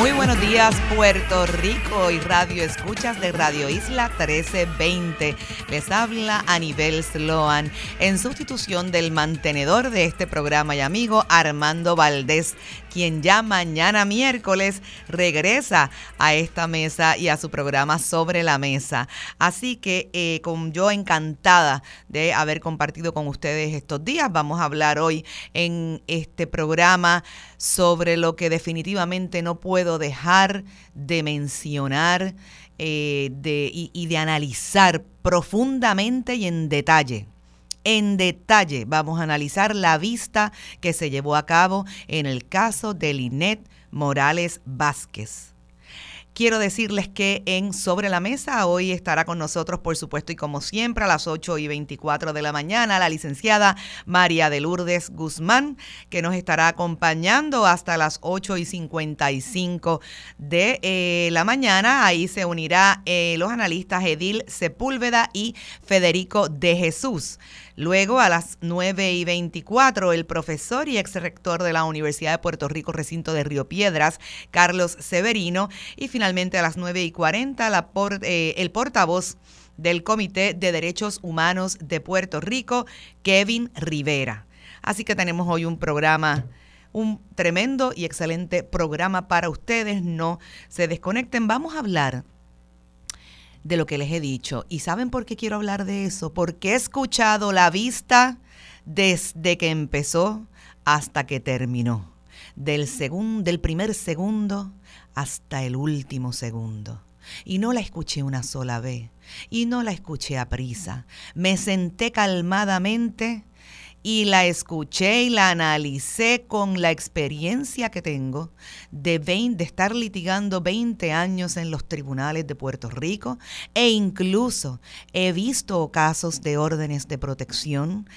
Muy buenos días, Puerto Rico y Radio Escuchas de Radio Isla 1320. Les habla Anibel Sloan en sustitución del mantenedor de este programa y amigo Armando Valdés, quien ya mañana miércoles regresa a esta mesa y a su programa Sobre la Mesa. Así que eh, con yo encantada de haber compartido con ustedes estos días, vamos a hablar hoy en este programa sobre lo que definitivamente no puedo dejar de mencionar eh, y, de analizar profundamente y en detalle en detalle vamos a analizar la vista que se llevó a cabo en el caso de Linet Morales Vázquez. Quiero decirles que en Sobre la Mesa hoy estará con nosotros, por supuesto, y como siempre, a las 8 y 24 de la mañana, la licenciada María de Lourdes Guzmán, que nos estará acompañando hasta las 8 y 55 de eh, la mañana. Ahí se unirá eh, los analistas Edil Sepúlveda y Federico de Jesús. Luego, a las 9 y 24, el profesor y ex rector de la Universidad de Puerto Rico, recinto de Río Piedras, Carlos Severino. Y finalmente, a las 9 y 40, la eh, el portavoz del Comité de Derechos Humanos de Puerto Rico, Kevin Rivera. Así que tenemos hoy un programa un tremendo y excelente programa para ustedes. No se desconecten. Vamos a hablar de lo que les he dicho. ¿Y saben por qué quiero hablar de eso? Porque he escuchado la vista desde que empezó hasta que terminó. Del, segundo, del primer segundo hasta el último segundo. Y no la escuché una sola vez. Y no la escuché a prisa. Me senté calmadamente y la escuché y la analicé con la experiencia que tengo de, de estar litigando 20 años en los tribunales de Puerto Rico e incluso he visto casos de órdenes de protección.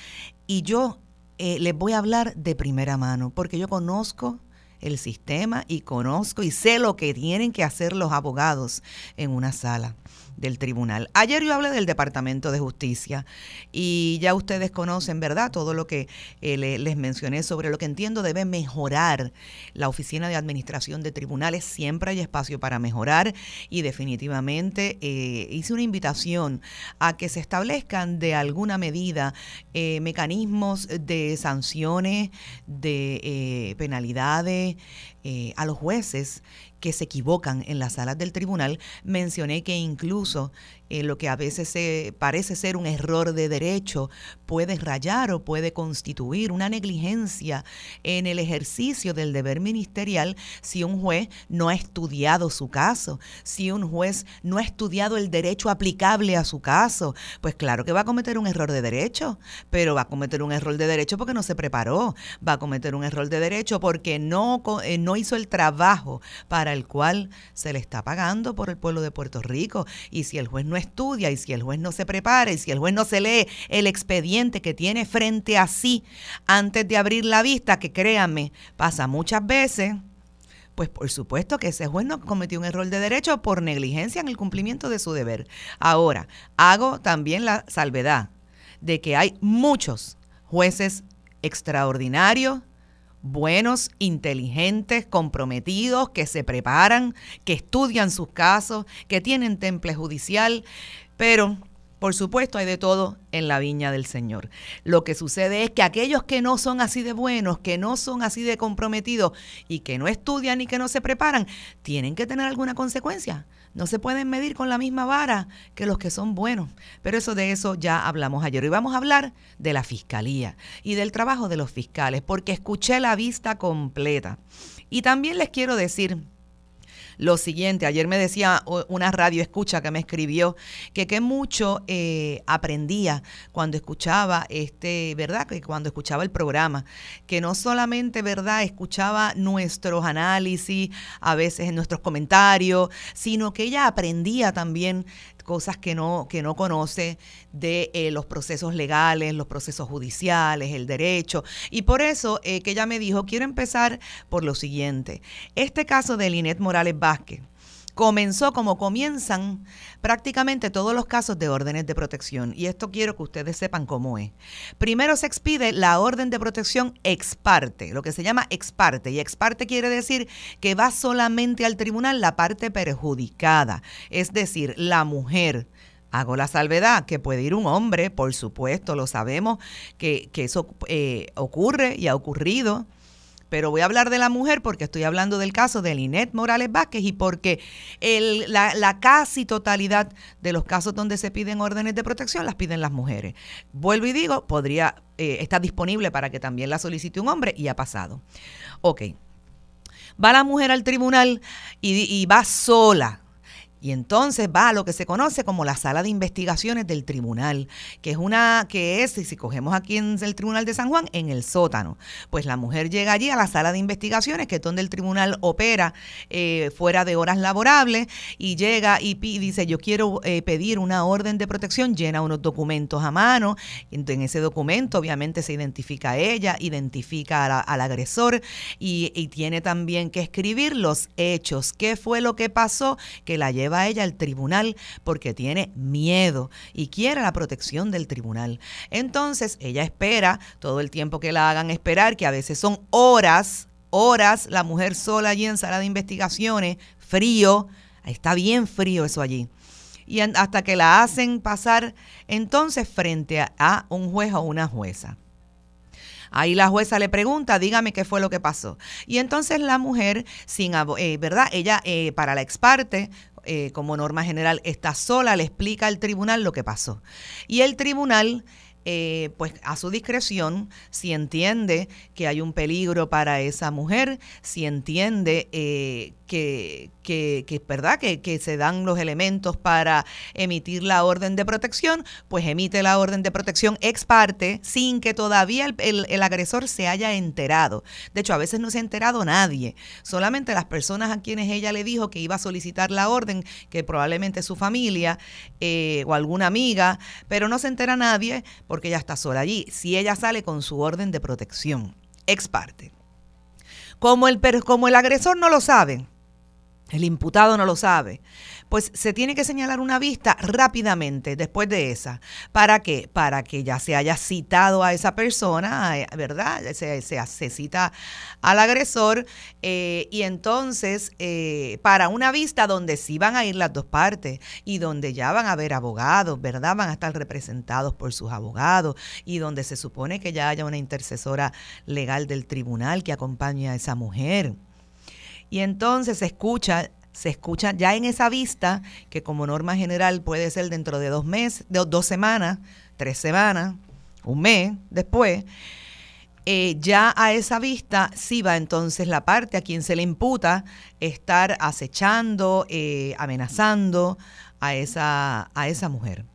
Y yo eh, les voy a hablar de primera mano porque yo conozco el sistema y conozco y sé lo que tienen que hacer los abogados en una sala del tribunal. Ayer yo hablé del Departamento de Justicia y ya ustedes conocen, ¿verdad? Todo lo que eh, les mencioné sobre lo que entiendo debe mejorar la Oficina de Administración de Tribunales. Siempre hay espacio para mejorar y definitivamente eh, hice una invitación a que se establezcan de alguna medida eh, mecanismos de sanciones, de penalidades a los jueces que se equivocan en las salas del tribunal, mencioné que incluso eh, lo que a veces se parece ser un error de derecho puede rayar o puede constituir una negligencia en el ejercicio del deber ministerial si un juez no ha estudiado su caso, si un juez no ha estudiado el derecho aplicable a su caso. Pues claro que va a cometer un error de derecho, pero va a cometer un error de derecho porque no se preparó, va a cometer un error de derecho porque no, eh, no hizo el trabajo para el cual se le está pagando por el pueblo de Puerto Rico. Y si el juez no estudia y si el juez no se prepara y si el juez no se lee el expediente que tiene frente a sí antes de abrir la vista, que créanme, pasa muchas veces, pues por supuesto que ese juez no cometió un error de derecho por negligencia en el cumplimiento de su deber. Ahora, hago también la salvedad de que hay muchos jueces extraordinarios, buenos, inteligentes, comprometidos, que se preparan, que estudian sus casos, que tienen temple judicial, pero por supuesto, hay de todo en la viña del Señor. Lo que sucede es que aquellos que no son así de buenos, que no son así de comprometidos y que no estudian y que no se preparan, tienen que tener alguna consecuencia. No se pueden medir con la misma vara que los que son buenos. Pero eso de eso ya hablamos ayer. Y vamos a hablar de la fiscalía y del trabajo de los fiscales, porque escuché la vista completa. Y también les quiero decir lo siguiente. Ayer me decía una radio escucha que me escribió que qué mucho eh, aprendía cuando escuchaba este, ¿verdad? Que cuando escuchaba el programa, que no solamente, ¿verdad? Escuchaba nuestros análisis, a veces en nuestros comentarios, sino que ella aprendía también cosas que no, que no conoce de eh, los procesos legales, los procesos judiciales, el derecho. Y por eso eh, que ella me dijo, quiero empezar por lo siguiente. Este caso de Linet Morales Vázquez comenzó como comienzan prácticamente todos los casos de órdenes de protección. Y esto quiero que ustedes sepan cómo es. Primero se expide la orden de protección ex parte, lo que se llama ex parte. Y ex parte quiere decir que va solamente al tribunal la parte perjudicada, es decir, la mujer. Hago la salvedad que puede ir un hombre, por supuesto, lo sabemos que, eso eh, ocurre y ha ocurrido pero voy a hablar de la mujer porque estoy hablando del caso de Linet Morales Vázquez y porque la, casi totalidad de los casos donde se piden órdenes de protección las piden las mujeres. Vuelvo y digo, podría, eh, estar disponible para que también la solicite un hombre y ha pasado. Ok. Va la mujer al tribunal y va sola y entonces va a lo que se conoce como la sala de investigaciones del tribunal, que es una, que es, si cogemos aquí en el tribunal de San Juan, en el sótano. Pues la mujer llega allí a la sala de investigaciones, que es donde el tribunal opera eh, fuera de horas laborables, y llega y, dice, yo quiero eh, pedir una orden de protección, llena unos documentos a mano, en ese documento obviamente se identifica a ella, identifica al agresor y, y tiene también que escribir los hechos, qué fue lo que pasó que la lleva a ella al tribunal porque tiene miedo y quiere la protección del tribunal. Entonces ella espera todo el tiempo que la hagan esperar, que a veces son horas, horas, la mujer sola allí en sala de investigaciones, frío, está bien frío eso allí. Y hasta que la hacen pasar entonces frente a un juez o una jueza. Ahí la jueza le pregunta, dígame qué fue lo que pasó. Y entonces la mujer, sin, eh, ¿verdad? Ella, eh, para la ex parte, eh, como norma general, está sola, le explica al tribunal lo que pasó. Y el tribunal eh, pues a su discreción, si entiende que hay un peligro para esa mujer, si entiende eh, que, que, que, ¿verdad? Que, se dan los elementos para emitir la orden de protección, pues emite la orden de protección ex parte sin que todavía el, el, agresor se haya enterado. De hecho, a veces no se ha enterado nadie, solamente las personas a quienes ella le dijo que iba a solicitar la orden, que probablemente su familia eh, o alguna amiga, pero no se entera nadie porque ella está sola allí. Si ella sale con su orden de protección, ex parte. Como el, como el agresor no lo sabe, el imputado no lo sabe, pues se tiene que señalar una vista rápidamente después de esa. ¿Para qué? Para que ya se haya citado a esa persona, eh, ¿verdad? Se, se, cita al agresor eh, y entonces eh, para una vista donde sí van a ir las dos partes y donde ya van a haber abogados, ¿verdad? Van a estar representados por sus abogados y donde se supone que ya haya una intercesora legal del tribunal que acompañe a esa mujer. Y entonces se escucha, se escucha ya en esa vista, que como norma general puede ser dentro de dos meses, de dos semanas, tres semanas, un mes después, eh, ya a esa vista sí va entonces la parte a quien se le imputa estar acechando, eh, amenazando a esa, a esa mujer.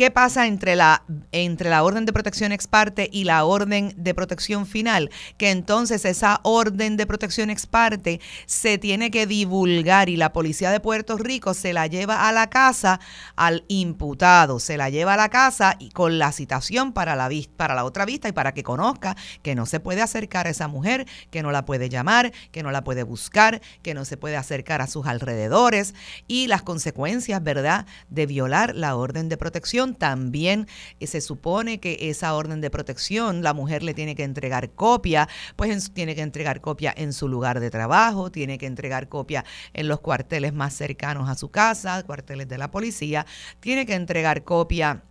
¿Qué pasa entre la, entre la orden de protección ex parte y la orden de protección final? Que entonces esa orden de protección ex parte se tiene que divulgar y la policía de Puerto Rico se la lleva a la casa al imputado, se la lleva a la casa y con la citación para la, para la otra vista y para que conozca que no se puede acercar a esa mujer, que no la puede llamar, que no la puede buscar, que no se puede acercar a sus alrededores y las consecuencias, ¿verdad?, de violar la orden de protección también eh, se supone que esa orden de protección la mujer le tiene que entregar copia, pues tiene que entregar copia en su lugar de trabajo, tiene que entregar copia en los cuarteles más cercanos a su casa, cuarteles de la policía, tiene que entregar copia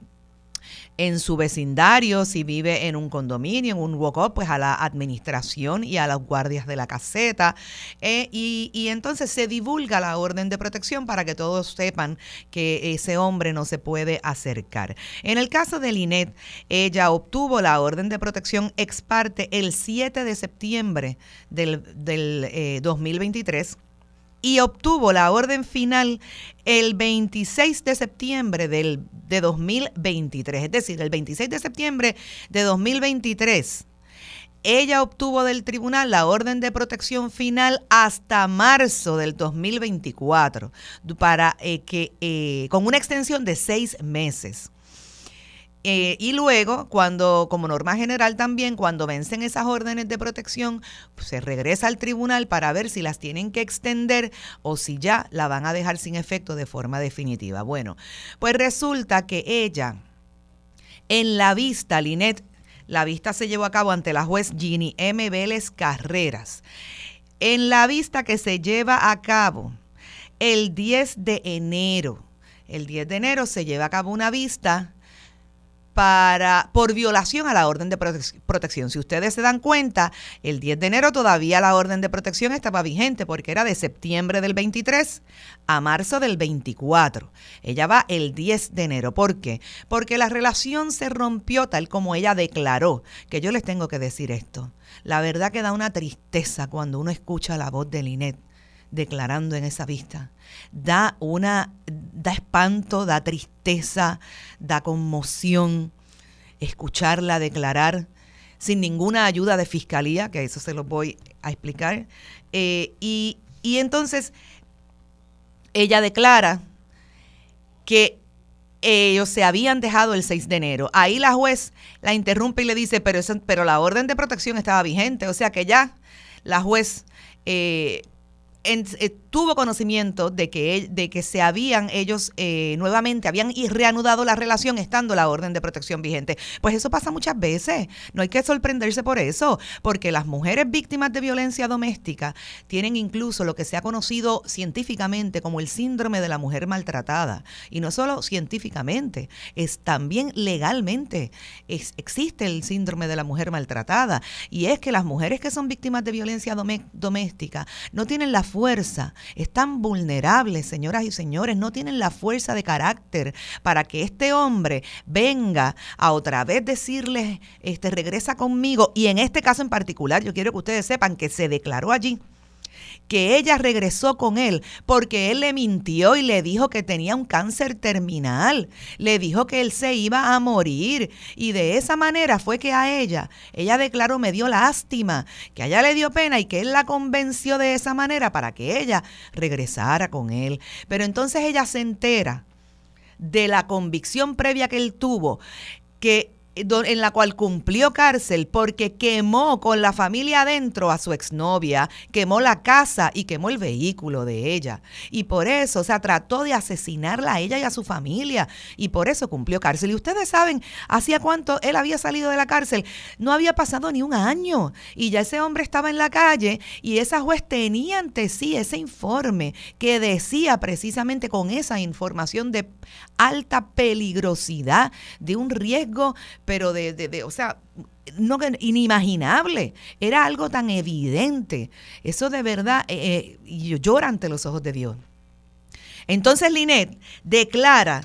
en su vecindario, si vive en un condominio, en un walk-up, pues a la administración y a las guardias de la caseta. Eh, y, entonces se divulga la orden de protección para que todos sepan que ese hombre no se puede acercar. En el caso de Linet, ella obtuvo la orden de protección ex parte el 7 de septiembre del, del 2023 eh, y obtuvo la orden final el 26 de septiembre del, de 2023. Es decir, el 26 de septiembre de 2023 ella obtuvo del tribunal la orden de protección final hasta marzo del 2024 para eh, que eh, con una extensión de seis meses. Eh, y luego, cuando, como norma general también, cuando vencen esas órdenes de protección, se regresa al tribunal para ver si las tienen que extender o si ya la van a dejar sin efecto de forma definitiva. Bueno, pues resulta que ella, en la vista, Linet la vista se llevó a cabo ante la juez Ginny M. Vélez Carreras. En la vista que se lleva a cabo el 10 de enero, el 10 de enero se lleva a cabo una vista para, por violación a la orden de protección. Si ustedes se dan cuenta, el 10 de enero todavía la orden de protección estaba vigente porque era de septiembre del 23 a marzo del 24. Ella va el 10 de enero. ¿Por qué? Porque la relación se rompió tal como ella declaró, que yo les tengo que decir esto. La verdad que da una tristeza cuando uno escucha la voz de Linet declarando en esa vista. Da una da espanto, da tristeza, da conmoción escucharla declarar sin ninguna ayuda de fiscalía, que eso se lo voy a explicar. Eh, y, y entonces ella declara que ellos se habían dejado el 6 de enero. Ahí la juez la interrumpe y le dice, pero, pero la orden de protección estaba vigente, o sea que ya la juez eh, eh, tuvo conocimiento de que, de que se habían ellos eh, nuevamente, habían reanudado la relación estando la orden de protección vigente. Pues eso pasa muchas veces. No hay que sorprenderse por eso, porque las mujeres víctimas de violencia doméstica tienen incluso lo que se ha conocido científicamente como el síndrome de la mujer maltratada. Y no solo científicamente, es también legalmente. existe el síndrome de la mujer maltratada. Y es que las mujeres que son víctimas de violencia doméstica no tienen la fuerza, están vulnerables, señoras y señores, no tienen la fuerza de carácter para que este hombre venga a otra vez decirles, este, regresa conmigo. Y en este caso en particular, yo quiero que ustedes sepan que se declaró allí que ella regresó con él porque él le mintió y le dijo que tenía un cáncer terminal. Le dijo que él se iba a morir. Y de esa manera fue que a ella, ella declaró, me dio lástima, que a ella le dio pena y que él la convenció de esa manera para que ella regresara con él. Pero entonces ella se entera de la convicción previa que él tuvo, que en la cual cumplió cárcel porque quemó con la familia adentro a su exnovia, quemó la casa y quemó el vehículo de ella. Y por eso, o sea, trató de asesinarla a ella y a su familia. Y por eso cumplió cárcel. Y ustedes saben, hacía cuánto él había salido de la cárcel. No había pasado ni un año. Y ya ese hombre estaba en la calle y esa juez tenía ante sí ese informe que decía precisamente con esa información de alta peligrosidad, de un riesgo pero de, de, o sea, no inimaginable. Era algo tan evidente. Eso de verdad eh, eh llora ante los ojos de Dios. Entonces Linet declara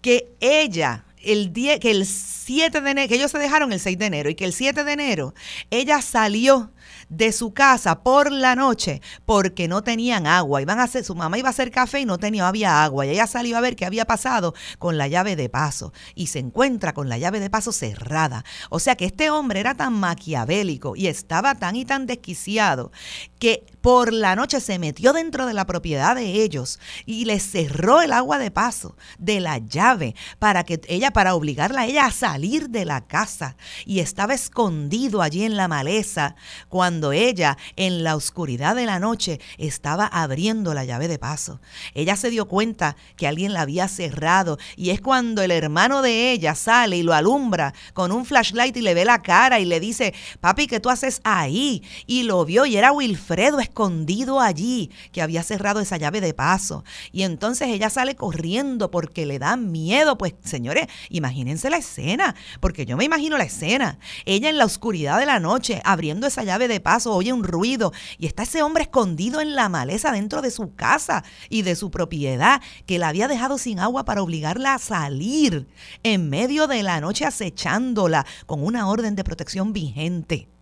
que ella, el día, que el 7 de enero, que ellos se dejaron el 6 de enero y que el 7 de enero ella salió de su casa por la noche porque no tenían agua. Iban a hacer, su mamá iba a hacer café y no tenía, había agua. Y ella salió a ver qué había pasado con la llave de paso y se encuentra con la llave de paso cerrada. O sea que este hombre era tan maquiavélico y estaba tan y tan desquiciado que por la noche se metió dentro de la propiedad de ellos y le cerró el agua de paso de la llave para que ella, para obligarla a ella a salir de la casa. Y estaba escondido allí en la maleza cuando ella, en la oscuridad de la noche, estaba abriendo la llave de paso. Ella se dio cuenta que alguien la había cerrado y es cuando el hermano de ella sale y lo alumbra con un flashlight y le ve la cara y le dice, papi, ¿qué tú haces ahí? Y lo vio y era Wilfredo escondido allí, que había cerrado esa llave de paso. Y entonces ella sale corriendo porque le da miedo. Pues señores, imagínense la escena, porque yo me imagino la escena. Ella en la oscuridad de la noche abriendo esa llave de paso, oye un ruido y está ese hombre escondido en la maleza dentro de su casa y de su propiedad que la había dejado sin agua para obligarla a salir en medio de la noche acechándola con una orden de protección vigente.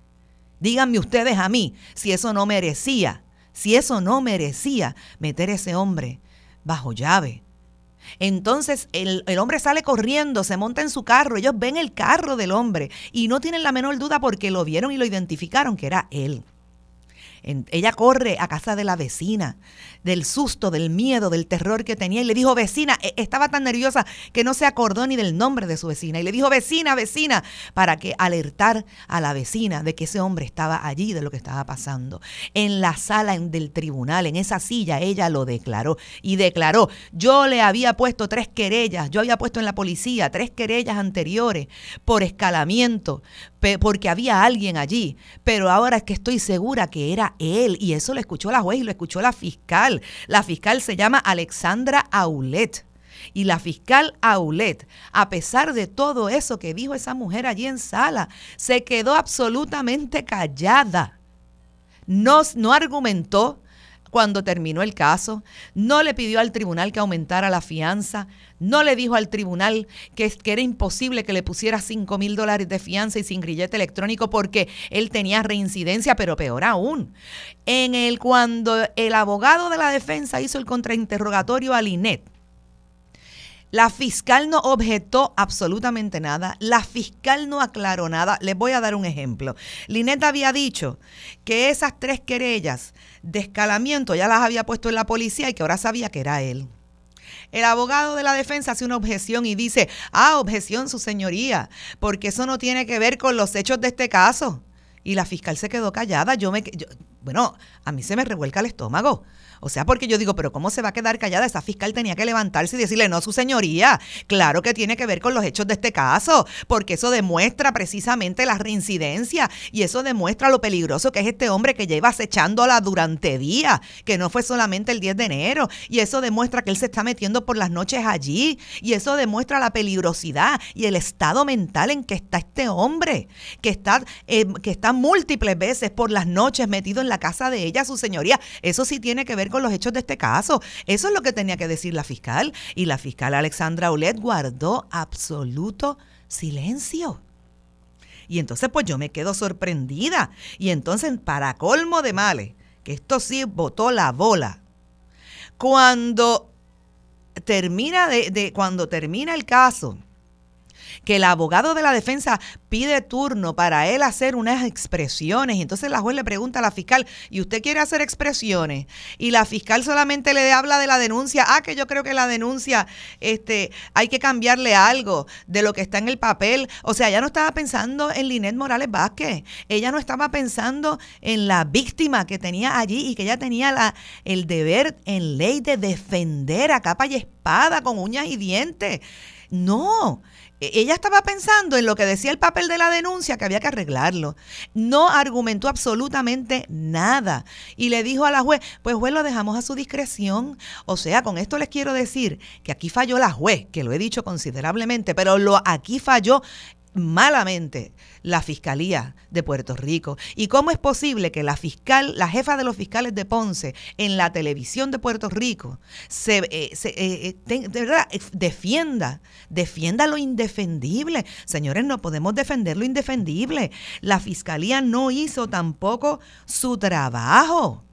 Díganme ustedes a mí si eso no merecía, si eso no merecía meter ese hombre bajo llave. Entonces el, el, hombre sale corriendo, se monta en su carro, ellos ven el carro del hombre y no tienen la menor duda porque lo vieron y lo identificaron que era él ella corre a casa de la vecina, del susto, del miedo, del terror que tenía y le dijo, vecina, e, estaba tan nerviosa que no se acordó ni del nombre de su vecina. Y le dijo, vecina, vecina, para que alertar a la vecina de que ese hombre estaba allí, de lo que estaba pasando. En la sala del tribunal, en esa silla, ella lo declaró y declaró, yo le había puesto tres querellas, yo había puesto en la policía tres querellas anteriores por escalamiento, porque había alguien allí, pero ahora es que estoy segura que era él y eso lo escuchó la juez y lo escuchó la fiscal. La fiscal se llama Alexandra Aulet. Y la fiscal Aulet, a pesar de todo eso que dijo esa mujer allí en sala, se quedó absolutamente callada. No, no argumentó, cuando terminó el caso, no le pidió al tribunal que aumentara la fianza, no le dijo al tribunal que, era imposible que le pusiera 5 mil dólares de fianza y sin grillete electrónico porque él tenía reincidencia, pero peor aún. En el cuando el abogado de la defensa hizo el contrainterrogatorio a Linet, la fiscal no objetó absolutamente nada, la fiscal no aclaró nada. Les voy a dar un ejemplo. Linet había dicho que esas tres querellas de escalamiento ya las había puesto en la policía y que ahora sabía que era él. El abogado de la defensa hace una objeción y dice, ah, objeción, su señoría, porque eso no tiene que ver con los hechos de este caso. Y la fiscal se quedó callada. Yo me, bueno, a mí se me revuelca el estómago. O sea, porque yo digo, pero ¿cómo se va a quedar callada? Esa fiscal tenía que levantarse y decirle, no, su señoría, claro que tiene que ver con los hechos de este caso, porque eso demuestra precisamente la reincidencia y eso demuestra lo peligroso que es este hombre que lleva acechándola durante días, que no fue solamente el 10 de enero, y eso demuestra que él se está metiendo por las noches allí, y eso demuestra la peligrosidad y el estado mental en que está este hombre, que está, eh, que está múltiples veces por las noches metido en la casa de ella, su señoría. Eso sí tiene que ver con los hechos de este caso. Eso es lo que tenía que decir la fiscal. Y la fiscal Alexandra Olet guardó absoluto silencio. Y entonces pues yo me quedo sorprendida. Y entonces, para colmo de males, que esto sí botó la bola. Cuando termina de cuando termina el caso, que el abogado de la defensa pide turno para él hacer unas expresiones. Y entonces la juez le pregunta a la fiscal, ¿y usted quiere hacer expresiones? Y la fiscal solamente le habla de la denuncia. Ah, que yo creo que la denuncia este, hay que cambiarle algo de lo que está en el papel. O sea, ella no estaba pensando en Linet Morales Vázquez. Ella no estaba pensando en la víctima que tenía allí y que ella tenía la, el deber en ley de defender a capa y espada con uñas y dientes. No, ella estaba pensando en lo que decía el papel de la denuncia, que había que arreglarlo. No argumentó absolutamente nada. Y le dijo a la juez, pues juez lo dejamos a su discreción. O sea, con esto les quiero decir que aquí falló la juez, que lo he dicho considerablemente, pero lo aquí falló malamente la Fiscalía de Puerto Rico. ¿Y cómo es posible que la fiscal, la jefa de los fiscales de Ponce en la televisión de Puerto Rico se, eh, eh, eh, defienda, defienda lo indefendible? Señores, no podemos defender lo indefendible. La Fiscalía no hizo tampoco su trabajo.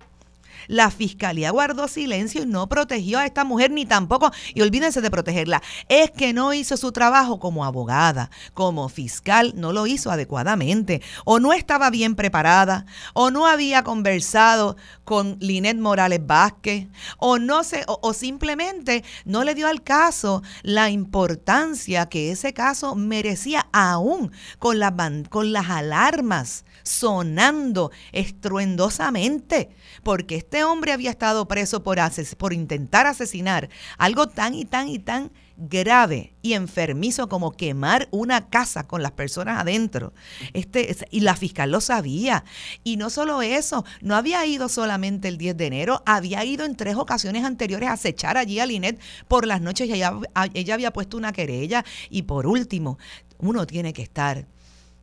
La fiscalía guardó silencio y no protegió a esta mujer ni tampoco, y olvídense de protegerla, es que no hizo su trabajo como abogada, como fiscal, no lo hizo adecuadamente, o no estaba bien preparada, o no había conversado con Linet Morales Vázquez, o no se, o, simplemente no le dio al caso la importancia que ese caso merecía aún con, la, con las alarmas sonando estruendosamente, porque este hombre había estado preso por, intentar asesinar algo tan y tan y tan grave y enfermizo como quemar una casa con las personas adentro. Este, y la fiscal lo sabía. Y no solo eso, no había ido solamente el 10 de enero, había ido en tres ocasiones anteriores a acechar allí a Linet por las noches y ella, ella había puesto una querella. Y por último, uno tiene que estar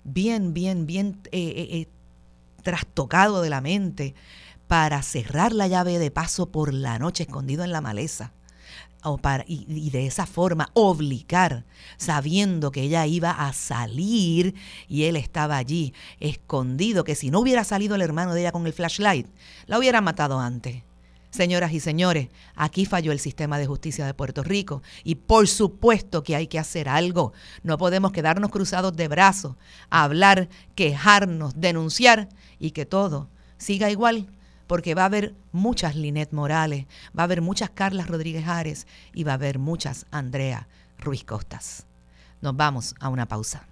bien, bien, bien eh, eh, eh, trastocado de la mente para cerrar la llave de paso por la noche escondido en la maleza. O para, y, de esa forma obligar, sabiendo que ella iba a salir y él estaba allí, escondido, que si no hubiera salido el hermano de ella con el flashlight, la hubiera matado antes Señoras y señores, aquí falló el sistema de justicia de Puerto Rico y por supuesto que hay que hacer algo. No podemos quedarnos cruzados de brazos, hablar, quejarnos, denunciar y que todo siga igual porque va a haber muchas Linet Morales, va a haber muchas Carlas Rodríguez Ares y va a haber muchas Andrea Ruiz Costas. Nos vamos a una pausa.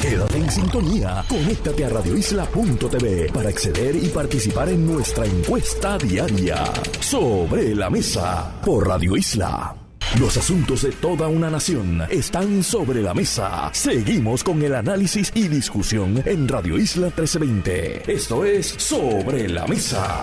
Quédate en sintonía. Conéctate a radioisla.tv para acceder y participar en nuestra encuesta diaria. Sobre la mesa por Radio Isla. Los asuntos de toda una nación están sobre la mesa. Seguimos con el análisis y discusión en Radio Isla 1320. Esto es Sobre la Mesa.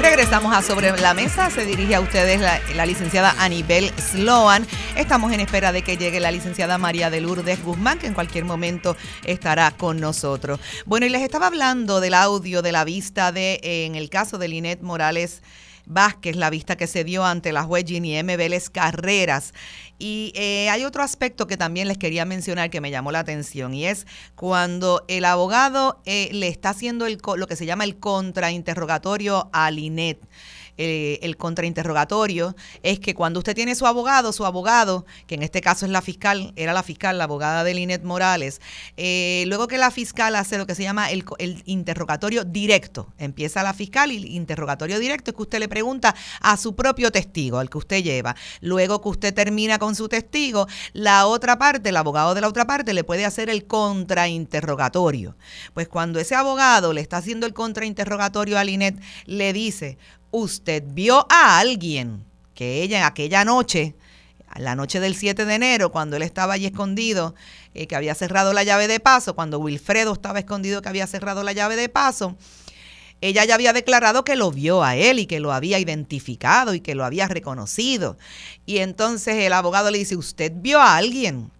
Regresamos a Sobre la Mesa. Se dirige a ustedes la, licenciada Anibel Sloan. Estamos en espera de que llegue la licenciada María de Lourdes Guzmán, que en cualquier momento estará con nosotros. Bueno, y les estaba hablando del audio de la vista de, en el caso de Linet Morales. Vázquez, la vista que se dio ante la juez Ginny M. Vélez Carreras. Y eh, hay otro aspecto que también les quería mencionar que me llamó la atención y es cuando el abogado eh, le está haciendo lo que se llama el contrainterrogatorio a Linet. Eh, el contrainterrogatorio es que cuando usted tiene su abogado, su abogado, que en este caso es la fiscal, era la fiscal, la abogada de Linet Morales, eh, luego que la fiscal hace lo que se llama el, el, interrogatorio directo, empieza la fiscal y el interrogatorio directo es que usted le pregunta a su propio testigo, al que usted lleva. Luego que usted termina con su testigo, la otra parte, el abogado de la otra parte, le puede hacer el contrainterrogatorio. Pues cuando ese abogado le está haciendo el contrainterrogatorio a Linet, le dice, usted vio a alguien que ella aquella noche, la noche del 7 de enero, cuando él estaba allí escondido, eh, que había cerrado la llave de paso, cuando Wilfredo estaba escondido que había cerrado la llave de paso, ella ya había declarado que lo vio a él y que lo había identificado y que lo había reconocido. Y entonces el abogado le dice, ¿usted vio a alguien?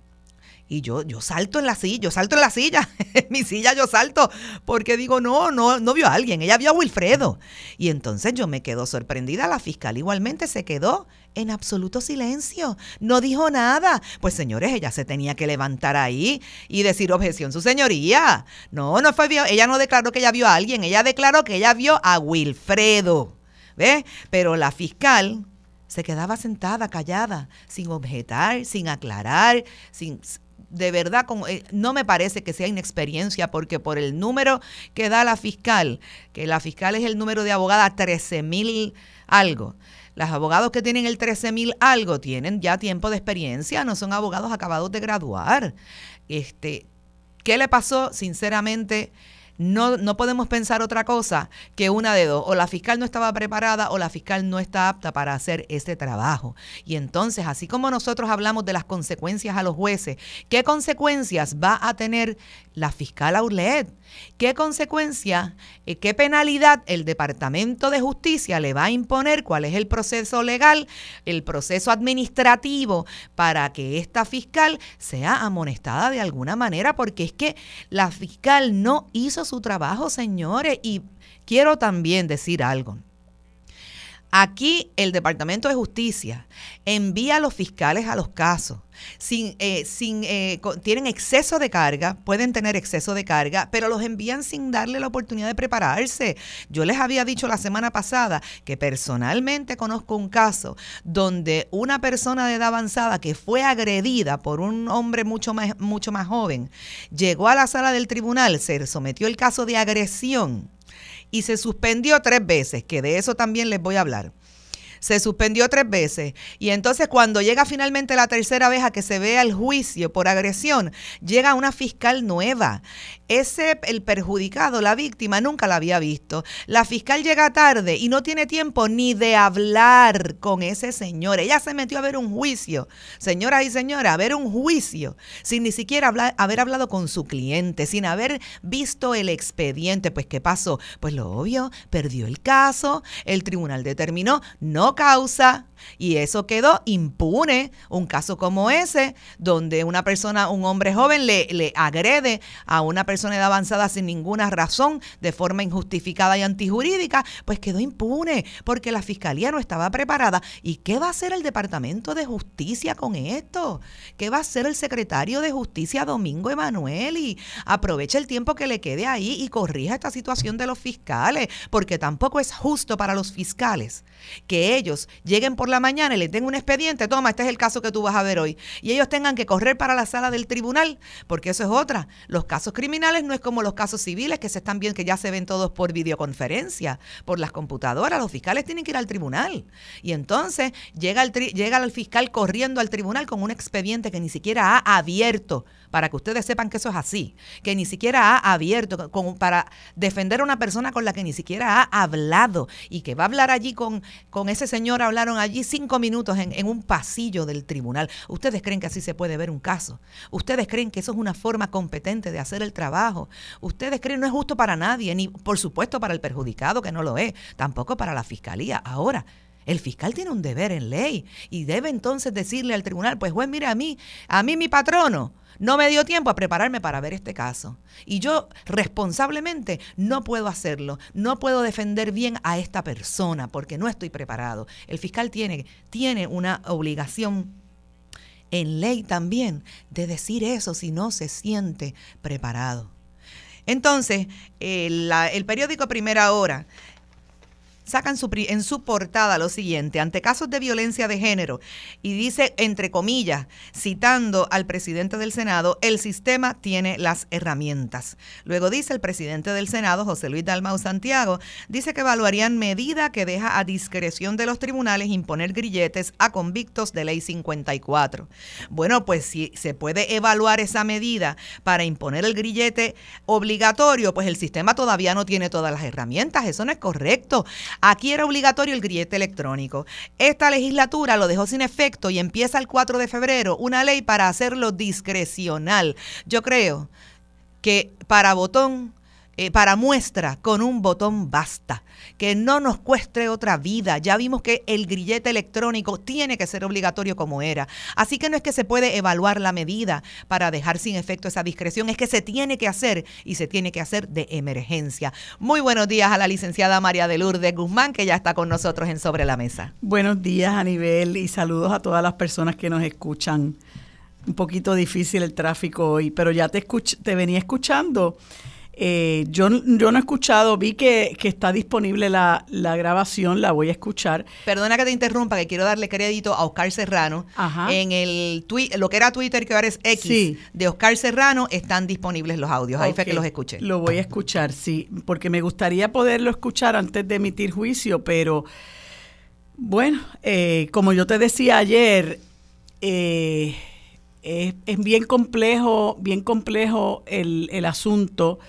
Y yo, yo salto en la silla, yo salto en la silla, en mi silla yo salto, porque digo, no, no, no vio a alguien, ella vio a Wilfredo. Y entonces yo me quedo sorprendida, la fiscal igualmente se quedó en absoluto silencio, no dijo nada. Pues señores, ella se tenía que levantar ahí y decir objeción, su señoría. No, no fue, ella no declaró que ella vio a alguien, ella declaró que ella vio a Wilfredo. ¿Ves? Pero la fiscal se quedaba sentada, callada, sin objetar, sin aclarar, sin, de verdad eh, no me parece que sea inexperiencia porque por el número que da la fiscal, que la fiscal es el número de abogada 13 mil algo. Los abogados que tienen el 13 mil algo tienen ya tiempo de experiencia, no son abogados acabados de graduar. Este, ¿Qué le pasó? Sinceramente, no, no podemos pensar otra cosa que una de dos. O la fiscal no estaba preparada o la fiscal no está apta para hacer ese trabajo. Y entonces, así como nosotros hablamos de las consecuencias a los jueces, ¿qué consecuencias va a tener la fiscal Aulet? ¿Qué consecuencia, eh, qué penalidad el Departamento de Justicia le va a imponer? ¿Cuál es el proceso legal, el proceso administrativo para que esta fiscal sea amonestada de alguna manera? Porque es que la fiscal no hizo su trabajo, señores. Y quiero también decir algo. Aquí el Departamento de Justicia envía a los fiscales a los casos. Sin, eh, sin, eh, tienen exceso de carga, pueden tener exceso de carga, pero los envían sin darle la oportunidad de prepararse. Yo les había dicho la semana pasada que personalmente conozco un caso donde una persona de edad avanzada que fue agredida por un hombre mucho más, mucho más joven, llegó a la sala del tribunal, se sometió el caso de agresión y se suspendió tres veces, que de eso también les voy a hablar se suspendió tres veces. Y entonces cuando llega finalmente la tercera vez a que se vea el juicio por agresión, llega una fiscal nueva. Ese, el perjudicado, la víctima, nunca la había visto. La fiscal llega tarde y no tiene tiempo ni de hablar con ese señor. Ella se metió a ver un juicio, señoras y señores, a ver un juicio, sin ni siquiera haber hablado con su cliente, sin haber visto el expediente. Pues, ¿qué pasó? Pues lo obvio, perdió el caso, el tribunal determinó no causa y eso quedó impune. Un caso como ese, donde una persona, un hombre joven, le, le agrede a una persona de avanzada sin ninguna razón, de forma injustificada y antijurídica, pues quedó impune porque la fiscalía no estaba preparada. ¿Y qué va a hacer el Departamento de Justicia con esto? ¿Qué va a hacer el secretario de Justicia Domingo Emanuel? Y aprovecha el tiempo que le quede ahí y corrija esta situación de los fiscales, porque tampoco es justo para los fiscales que ellos lleguen por la mañana y le den un expediente, toma, este es el caso que tú vas a ver hoy, y ellos tengan que correr para la sala del tribunal, porque eso es otra. Los casos criminales no es como los casos civiles que se están viendo, que ya se ven todos por videoconferencia, por las computadoras, los fiscales tienen que ir al tribunal. Y entonces llega el, llega el fiscal corriendo al tribunal con un expediente que ni siquiera ha abierto para que ustedes sepan que eso es así, que ni siquiera ha abierto para defender a una persona con la que ni siquiera ha hablado y que va a hablar allí con, con ese señor, hablaron allí cinco minutos en, en un pasillo del tribunal. ¿Ustedes creen que así se puede ver un caso? ¿Ustedes creen que eso es una forma competente de hacer el trabajo? ¿Ustedes creen que no es justo para nadie, ni por supuesto para el perjudicado, que no lo es, tampoco para la fiscalía? Ahora, el fiscal tiene un deber en ley y debe entonces decirle al tribunal, pues juez, mira a mí, a mí mi patrono no me dio tiempo a prepararme para ver este caso. Y yo responsablemente no puedo hacerlo. No puedo defender bien a esta persona porque no estoy preparado. El fiscal tiene, tiene una obligación en ley también de decir eso si no se siente preparado. Entonces, el, el periódico Primera Hora sacan en su portada lo siguiente, ante casos de violencia de género, y dice, entre comillas, citando al presidente del Senado, el sistema tiene las herramientas. Luego dice el presidente del Senado, José Luis Dalmau Santiago, dice que evaluarían medida que deja a discreción de los tribunales imponer grilletes a convictos de ley 54. Bueno, pues si se puede evaluar esa medida para imponer el grillete obligatorio, pues el sistema todavía no tiene todas las herramientas, eso no es correcto. Aquí era obligatorio el grillete electrónico. Esta legislatura lo dejó sin efecto y empieza el 4 de febrero una ley para hacerlo discrecional. Yo creo que para botón eh, para muestra, con un botón basta. Que no nos cueste otra vida. Ya vimos que el grillete electrónico tiene que ser obligatorio como era. Así que no es que se puede evaluar la medida para dejar sin efecto esa discreción, es que se tiene que hacer y se tiene que hacer de emergencia. Muy buenos días a la licenciada María de Lourdes Guzmán, que ya está con nosotros en Sobre la Mesa. Buenos días, Anibel, y saludos a todas las personas que nos escuchan. Un poquito difícil el tráfico hoy, pero ya te, te venía escuchando eh, yo, yo no he escuchado, vi que, está disponible la, grabación, la voy a escuchar. Perdona que te interrumpa, que quiero darle crédito a Oscar Serrano. En el lo que era Twitter, que ahora es X, de Oscar Serrano, están disponibles los audios. Ahí fue que los escuché. Lo voy a escuchar, sí, porque me gustaría poderlo escuchar antes de emitir juicio, pero bueno, eh, como yo te decía ayer, eh, es, bien complejo, bien complejo el, el asunto.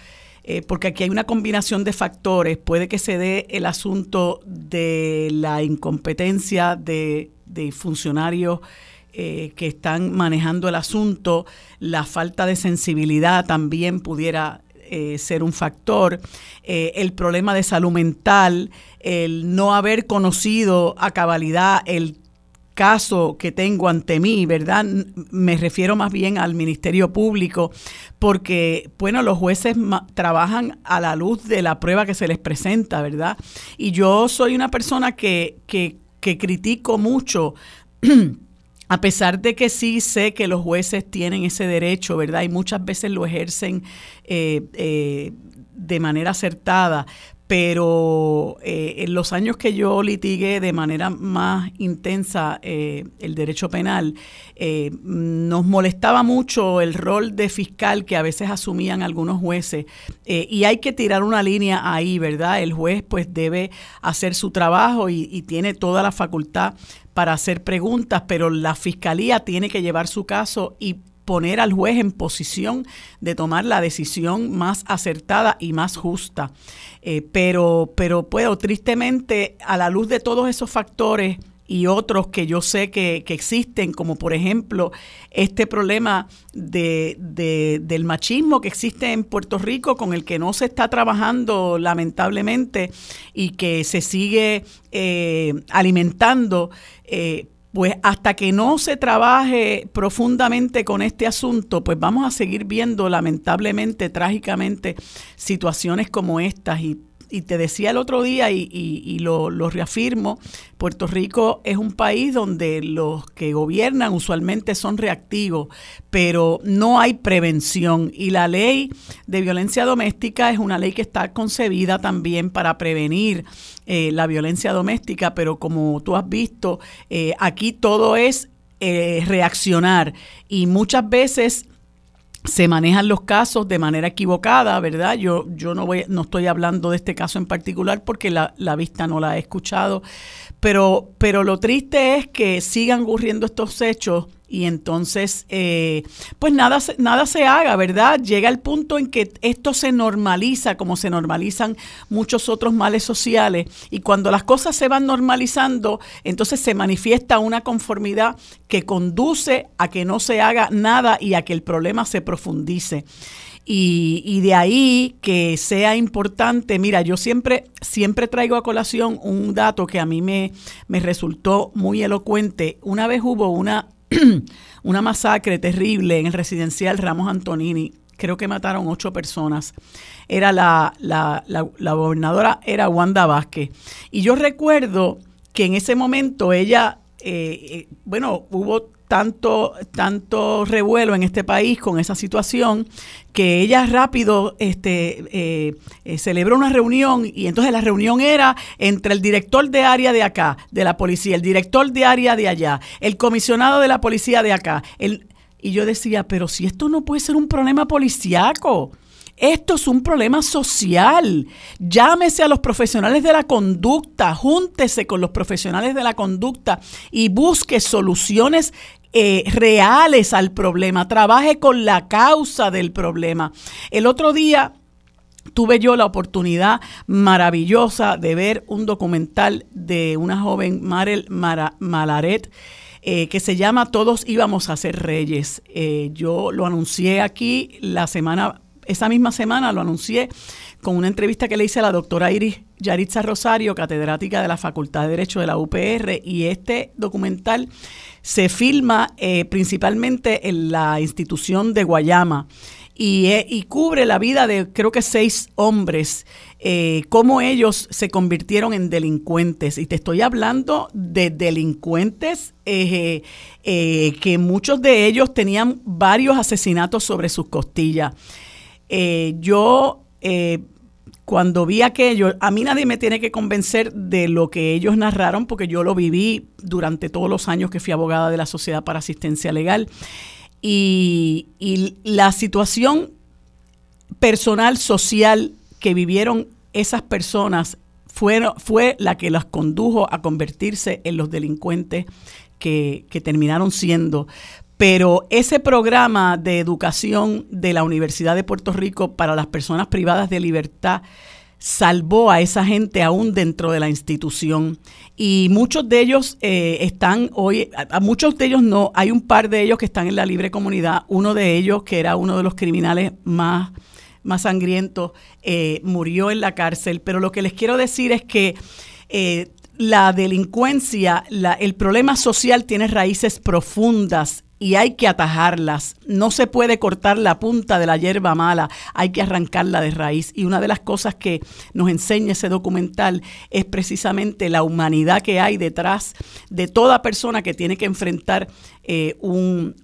Eh, porque aquí hay una combinación de factores. Puede que se dé el asunto de la incompetencia de, funcionarios eh, que están manejando el asunto, la falta de sensibilidad también pudiera eh, ser un factor, el problema de salud mental, el no haber conocido a cabalidad el caso que tengo ante mí, ¿verdad? Me refiero más bien al Ministerio Público, porque, bueno, los jueces trabajan a la luz de la prueba que se les presenta, ¿verdad? Y yo soy una persona que, que, que critico mucho. a pesar de que sí sé que los jueces tienen ese derecho, ¿verdad? Y muchas veces lo ejercen eh, eh, de manera acertada, pero eh, en los años que yo litigué de manera más intensa eh, el derecho penal, eh, nos molestaba mucho el rol de fiscal que a veces asumían algunos jueces y hay que tirar una línea ahí, ¿verdad? El juez pues debe hacer su trabajo y, y tiene toda la facultad para hacer preguntas, pero la fiscalía tiene que llevar su caso y poner al juez en posición de tomar la decisión más acertada y más justa. Eh, pero, pero puedo, tristemente, a la luz de todos esos factores y otros que yo sé que, existen, como por ejemplo este problema de, del machismo que existe en Puerto Rico, con el que no se está trabajando lamentablemente y que se sigue eh, alimentando. Eh, pues hasta que no se trabaje profundamente con este asunto, pues vamos a seguir viendo lamentablemente, trágicamente, situaciones como estas y te decía el otro día y, lo, reafirmo, Puerto Rico es un país donde los que gobiernan usualmente son reactivos, pero no hay prevención. Y la ley de violencia doméstica es una ley que está concebida también para prevenir eh, la violencia doméstica, pero como tú has visto, eh, aquí todo es eh, reaccionar y muchas veces se manejan los casos de manera equivocada, ¿verdad? Yo, yo no, voy, no estoy hablando de este caso en particular porque la, la vista no la he escuchado, pero, pero lo triste es que sigan ocurriendo estos hechos y entonces eh, pues nada, nada se haga, ¿verdad? Llega el punto en que esto se normaliza como se normalizan muchos otros males sociales y cuando las cosas se van normalizando, entonces se manifiesta una conformidad que conduce a que no se haga nada y a que el problema se profundice. Y, de ahí que sea importante, mira, yo siempre, siempre traigo a colación un dato que a mí me, me resultó muy elocuente. Una vez hubo una una masacre terrible en el residencial Ramos Antonini. Creo que mataron ocho personas. Era la, la, la, gobernadora, era Wanda Vázquez. Y yo recuerdo que en ese momento ella, eh, eh, bueno, hubo tanto, tanto revuelo en este país con esa situación que ella rápido este, eh, eh, celebró una reunión y entonces la reunión era entre el director de área de acá, de la policía, el director de área de allá, el comisionado de la policía de acá. El, y yo decía, pero si esto no puede ser un problema policiaco. Esto es un problema social. Llámese a los profesionales de la conducta, júntese con los profesionales de la conducta y busque soluciones eh, reales al problema, trabaje con la causa del problema. El otro día tuve yo la oportunidad maravillosa de ver un documental de una joven Marel Malaret. Eh, que se llama Todos íbamos a ser reyes. Eh, yo lo anuncié aquí la semana esa misma semana lo anuncié con una entrevista que le hice a la doctora Iris Yaritza Rosario, catedrática de la Facultad de Derecho de la UPR, y este documental se filma eh, principalmente en la institución de Guayama. Y, eh, y, cubre la vida de creo que seis hombres, eh, cómo ellos se convirtieron en delincuentes. Y te estoy hablando de delincuentes que muchos de ellos tenían varios asesinatos sobre sus costillas. Eh, yo, eh, cuando vi aquello, a mí nadie me tiene que convencer de lo que ellos narraron, porque yo lo viví durante todos los años que fui abogada de la Sociedad para Asistencia Legal. Y, la situación personal, social que vivieron esas personas fue, fue la que las condujo a convertirse en los delincuentes que, que, terminaron siendo pero ese programa de educación de la Universidad de Puerto Rico para las personas privadas de libertad salvó a esa gente aún dentro de la institución. Y muchos de ellos eh, están hoy, a, muchos de ellos no, hay un par de ellos que están en la libre comunidad, uno de ellos que era uno de los criminales más, más sangrientos, eh, murió en la cárcel, pero lo que les quiero decir es que eh, la delincuencia, el problema social tiene raíces profundas y hay que atajarlas. No se puede cortar la punta de la hierba mala, hay que arrancarla de raíz. Y una de las cosas que nos enseña ese documental es precisamente la humanidad que hay detrás de toda persona que tiene que enfrentar eh, un,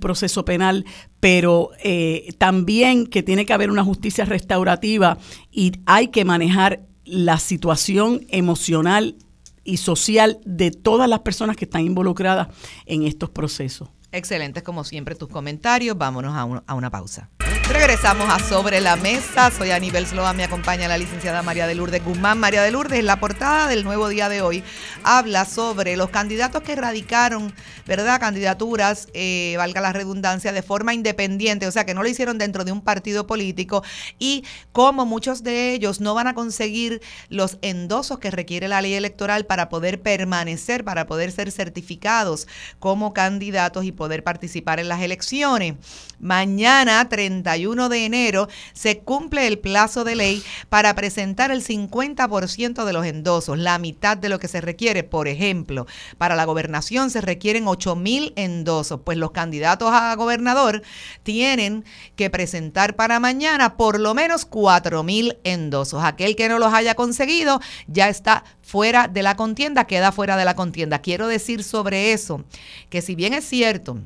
proceso penal, pero eh, también que tiene que haber una justicia restaurativa y hay que manejar la situación emocional y social de todas las personas que están involucradas en estos procesos. Excelentes como siempre tus comentarios. Vámonos a, a una pausa. Regresamos a Sobre la Mesa. Soy Aníbal Sloa, me acompaña la licenciada María de Lourdes Guzmán. María de Lourdes, en la portada del nuevo día de hoy, habla sobre los candidatos que radicaron, ¿verdad? Candidaturas, eh, valga la redundancia, de forma independiente, o sea, que no lo hicieron dentro de un partido político y cómo muchos de ellos no van a conseguir los endosos que requiere la ley electoral para poder permanecer, para poder ser certificados como candidatos y poder participar en las elecciones. Mañana, 31 de enero, se cumple el plazo de ley para presentar el 50% de los endosos, la mitad de lo que se requiere. Por ejemplo, para la gobernación se requieren 8 mil endosos, pues los candidatos a gobernador tienen que presentar para mañana por lo menos 4 mil endosos. Aquel que no los haya conseguido ya está fuera de la contienda, queda fuera de la contienda. Quiero decir sobre eso que si bien es cierto,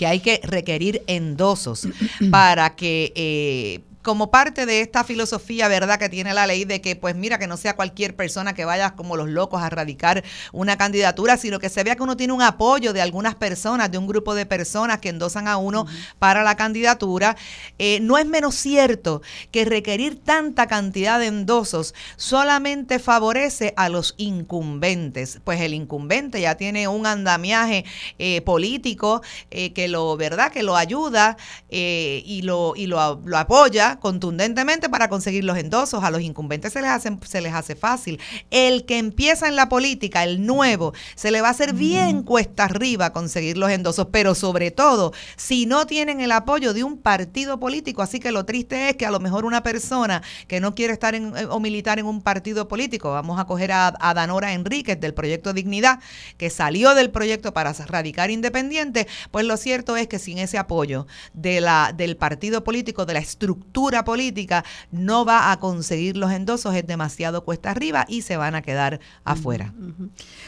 que hay que requerir endosos para que eh, como parte de esta filosofía, ¿verdad?, que tiene la ley de que, pues mira, que no sea cualquier persona que vaya como los locos a radicar una candidatura, sino que se vea que uno tiene un apoyo de algunas personas, de un grupo de personas que endosan a uno para la candidatura. Eh, no es menos cierto que requerir tanta cantidad de endosos solamente favorece a los incumbentes, pues el incumbente ya tiene un andamiaje eh, político eh, que lo, ¿verdad?, que lo ayuda y, lo, y lo, lo apoya contundentemente para conseguir los endosos. A los incumbentes se les, hace, se les hace fácil. El que empieza en la política, el nuevo, se le va a hacer bien cuesta arriba conseguir los endosos, pero sobre todo si no tienen el apoyo de un partido político. Así que lo triste es que a lo mejor una persona que no quiere estar en, o militar en un partido político, vamos a coger a, a Danora Enríquez del proyecto Dignidad, que salió del proyecto para radicar independiente, pues lo cierto es que sin ese apoyo de la, del partido político, de la estructura, política no va a conseguir los endosos, es demasiado cuesta arriba y se van a quedar afuera.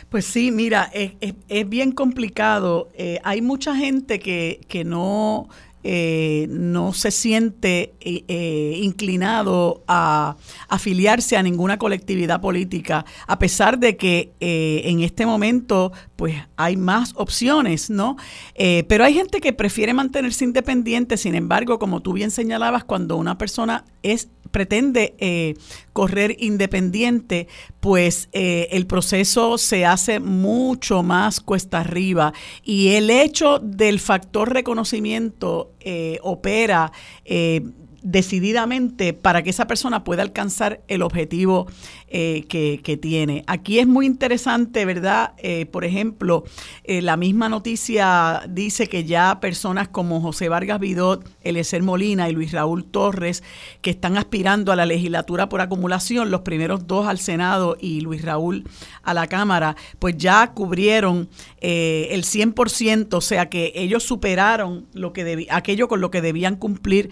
Pues sí, mira, es, bien complicado. Eh, hay mucha gente que, que no eh, no se siente eh, eh, inclinado a afiliarse a ninguna colectividad política, a pesar de que en este momento pues hay más opciones, ¿no? pero hay gente que prefiere mantenerse independiente, sin embargo, como tú bien señalabas, cuando una persona es pretende correr independiente, pues eh, el proceso se hace mucho más cuesta arriba y el hecho del factor reconocimiento eh, opera decididamente para que esa persona pueda alcanzar el objetivo eh, que, tiene. Aquí es muy interesante, ¿verdad? Eh, por ejemplo, eh, la misma noticia dice que ya personas como José Vargas Vidot, Eliezer Molina y Luis Raúl Torres, que están aspirando a la legislatura por acumulación, los primeros dos al Senado y Luis Raúl a la Cámara, pues ya cubrieron el 100%, o sea que ellos superaron lo que aquello con lo que debían cumplir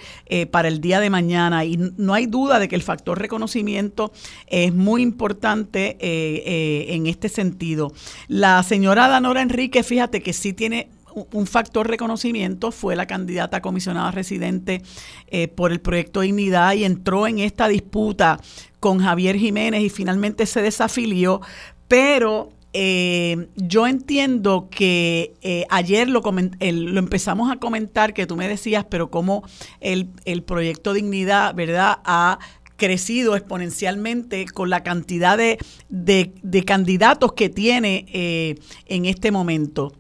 para el día de mañana y no hay duda de que el factor reconocimiento es muy importante eh, eh, en este sentido. La señora Danora Enrique, fíjate que sí tiene un factor reconocimiento, fue la candidata comisionada residente eh, por el proyecto Dignidad y entró en esta disputa con Javier Jiménez y finalmente se desafilió, pero eh, yo entiendo que eh, ayer lo, lo empezamos a comentar, que tú me decías, pero cómo el, el proyecto Dignidad, ¿verdad?, ha crecido exponencialmente con la cantidad de, de, candidatos que tiene eh, en este momento.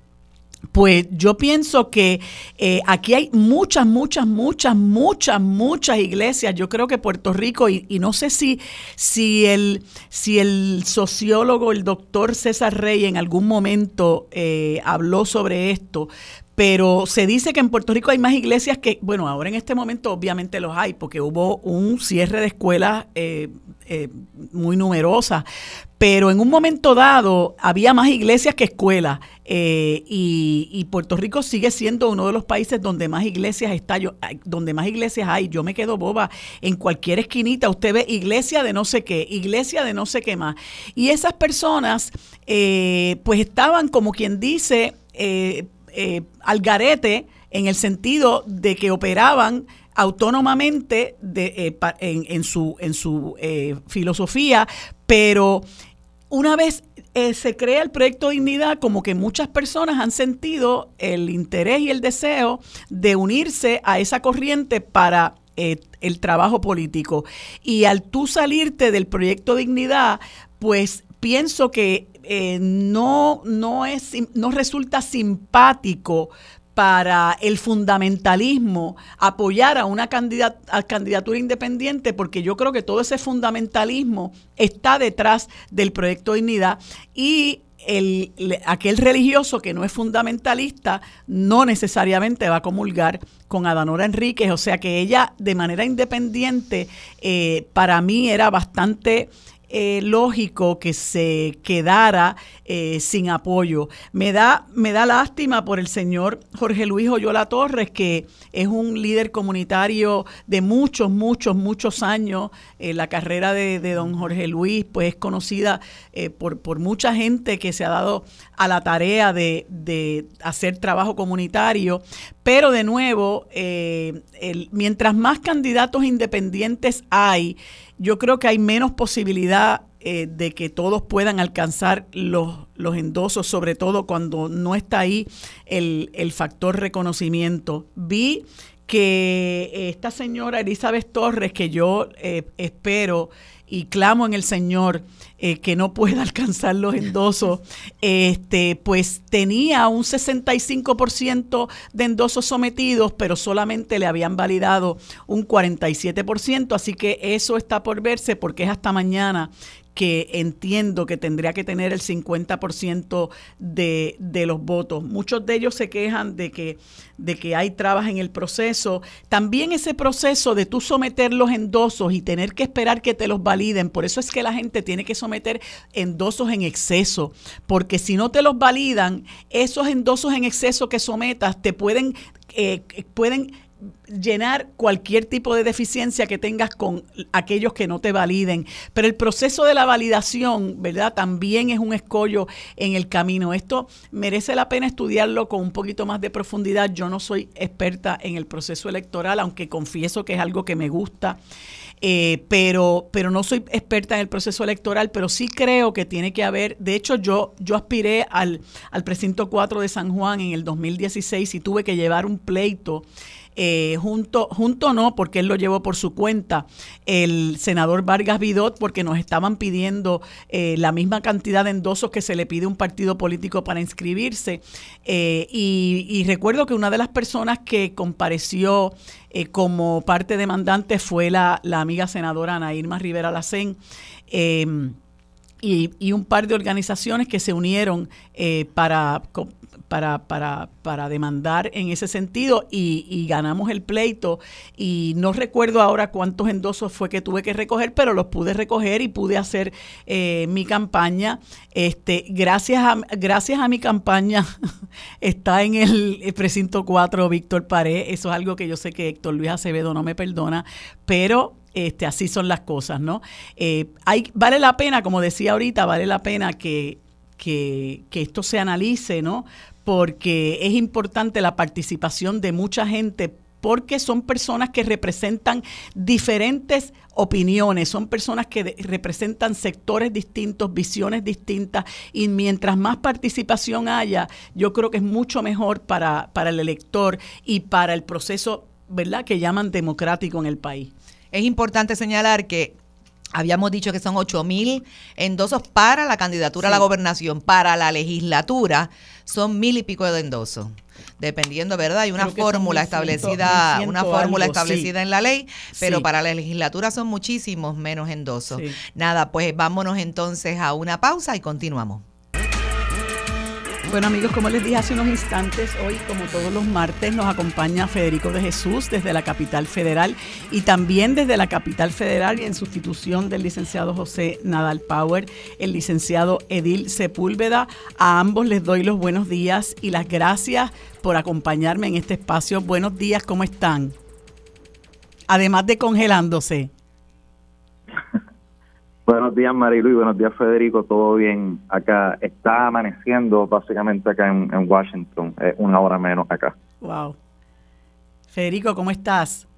Pues yo pienso que eh, aquí hay muchas, muchas, muchas, muchas, muchas iglesias. Yo creo que Puerto Rico, y, no sé si, si, el, si el sociólogo, el doctor César Rey en algún momento eh, habló sobre esto, pero se dice que en Puerto Rico hay más iglesias que, bueno, ahora en este momento obviamente los hay, porque hubo un cierre de escuelas eh, muy numerosas, pero en un momento dado había más iglesias que escuelas eh, y, Puerto Rico sigue siendo uno de los países donde más iglesias está, yo, donde más iglesias hay. Yo me quedo boba en cualquier esquinita. Usted ve iglesia de no sé qué, iglesia de no sé qué más. Y esas personas, eh, pues estaban como quien dice eh, al garete en el sentido de que operaban autónomamente de, en, su, su filosofía, pero una vez eh, se crea el proyecto Dignidad, como que muchas personas han sentido el interés y el deseo de unirse a esa corriente para eh, el trabajo político. Y al tú salirte del proyecto Dignidad, pues pienso que eh, no, no, es, no resulta simpático para el fundamentalismo apoyar a una candidatura independiente, porque yo creo que todo ese fundamentalismo está detrás del proyecto Dignidad y el, aquel religioso que no es fundamentalista no necesariamente va a comulgar con Adanora Enríquez, o sea que ella de manera independiente eh, para mí era bastante eh, lógico que se quedara eh, sin apoyo. Me da, me da lástima por el señor Jorge Luis Oyola Torres, que es un líder comunitario de muchos, muchos, muchos años. Eh, la carrera de, don Jorge Luis pues es conocida por, por mucha gente que se ha dado a la tarea de, de hacer trabajo comunitario. Pero de nuevo, mientras más candidatos independientes hay, yo creo que hay menos posibilidad eh, de que todos puedan alcanzar los, los endosos, sobre todo cuando no está ahí el, factor reconocimiento. Vi que esta señora Elizabeth Torres, que yo eh, espero y clamo en el Señor eh, que no pueda alcanzar los endosos, este, pues tenía un 65% de endosos sometidos, pero solamente le habían validado un 47%, así que eso está por verse porque es hasta mañana que entiendo que tendría que tener el 50% de, de los votos. Muchos de ellos se quejan de que, de que hay trabas en el proceso. También ese proceso de tú someter los endosos y tener que esperar que te los validen, por eso es que la gente tiene que someter endosos en exceso, porque si no te los validan, esos endosos en exceso que sometas te pueden, eh, pueden llenar cualquier tipo de deficiencia que tengas con aquellos que no te validen. Pero el proceso de la validación, ¿verdad? También es un escollo en el camino. Esto merece la pena estudiarlo con un poquito más de profundidad. Yo no soy experta en el proceso electoral, aunque confieso que es algo que me gusta. Eh, pero, pero no soy experta en el proceso electoral, pero sí creo que tiene que haber, de hecho yo, yo aspiré al, al precinto 4 de San Juan en el 2016 y tuve que llevar un pleito eh, junto, junto no, porque él lo llevó por su cuenta, el senador Vargas Vidot, porque nos estaban pidiendo eh, la misma cantidad de endosos que se le pide a un partido político para inscribirse. Eh, y, recuerdo que una de las personas que compareció como parte demandante fue la, amiga senadora Ana Irma Rivera Lacén. Y, un par de organizaciones que se unieron para para, para, para demandar en ese sentido y, ganamos el pleito y no recuerdo ahora cuántos endosos fue que tuve que recoger, pero los pude recoger y pude hacer eh, mi campaña. Este, gracias, a, gracias a mi campaña está en el, precinto 4 Víctor Pared, eso es algo que yo sé que Héctor Luis Acevedo no me perdona, pero este, así son las cosas, ¿no? Eh, hay, vale la pena, como decía ahorita, vale la pena que, que, que, esto se analice, ¿no? Porque es importante la participación de mucha gente porque son personas que representan diferentes opiniones, son personas que representan sectores distintos, visiones distintas, y mientras más participación haya, yo creo que es mucho mejor para, para el elector y para el proceso, ¿verdad?, que llaman democrático en el país. Es importante señalar que Habíamos dicho que son 8 mil endosos para la candidatura a la gobernación, para la legislatura son mil y pico de endosos dependiendo, ¿verdad? Hay una fórmula establecida, una fórmula establecida en la ley, pero para la legislatura son muchísimos menos endosos. Nada, pues vámonos entonces a una pausa y continuamos. Bueno amigos, como les dije hace unos instantes, hoy como todos los martes nos acompaña Federico de Jesús desde la capital federal y también desde la capital federal y en sustitución del licenciado José Nadal Power, el licenciado Edil Sepúlveda. A ambos les doy los buenos días y las gracias por acompañarme en este espacio. Buenos días, ¿cómo están? Además de congelándose. Buenos días Marilu y buenos días Federico, todo bien acá. Está amaneciendo básicamente acá en, Washington, una hora menos acá. Wow. Federico, ¿cómo estás?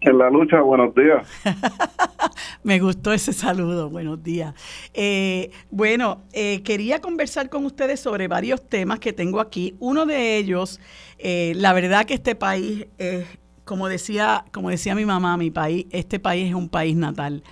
En la lucha, buenos días. Me gustó ese saludo, buenos días. Eh, bueno, eh, quería conversar con ustedes sobre varios temas que tengo aquí. Uno de ellos, eh, la verdad que este país es, como decía, como decía mi mamá, mi país, este país es un país natal.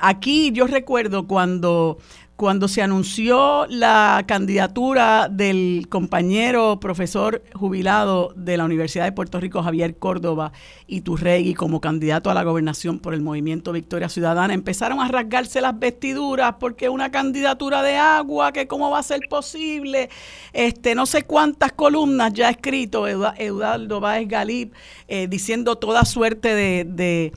aquí yo recuerdo cuando cuando se anunció la candidatura del compañero profesor jubilado de la Universidad de Puerto Rico, Javier Córdoba y Turregui, como candidato a la gobernación por el movimiento Victoria Ciudadana, empezaron a rasgarse las vestiduras porque una candidatura de agua, que cómo va a ser posible, este, no sé cuántas columnas ya ha escrito Eduardo Báez Galip eh, diciendo toda suerte de, de,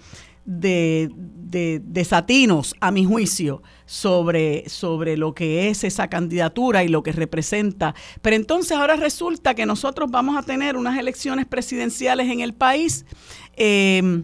de, de desatinos, a mi juicio sobre, sobre lo que es esa candidatura y lo que representa. Pero entonces ahora resulta que nosotros vamos a tener unas elecciones presidenciales en el país eh,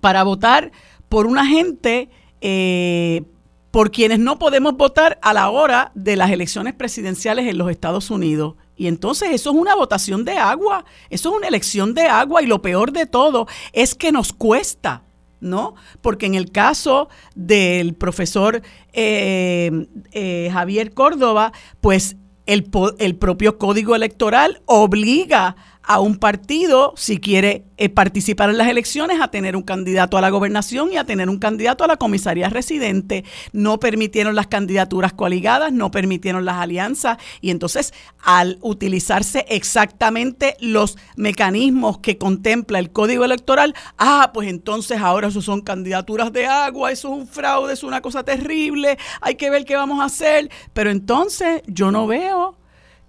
para votar por una gente eh, por quienes no podemos votar a la hora de las elecciones presidenciales en los Estados Unidos. Y entonces eso es una votación de agua, eso es una elección de agua y lo peor de todo es que nos cuesta ¿no? Porque en el caso del profesor eh, eh, Javier Córdoba, pues el, el propio código electoral obliga a un partido, si quiere eh, participar en las elecciones, a tener un candidato a la gobernación y a tener un candidato a la comisaría residente. No permitieron las candidaturas coaligadas, no permitieron las alianzas y entonces al utilizarse exactamente los mecanismos que contempla el código electoral, ah, pues entonces ahora eso son candidaturas de agua, eso es un fraude, es una cosa terrible, hay que ver qué vamos a hacer. Pero entonces yo no veo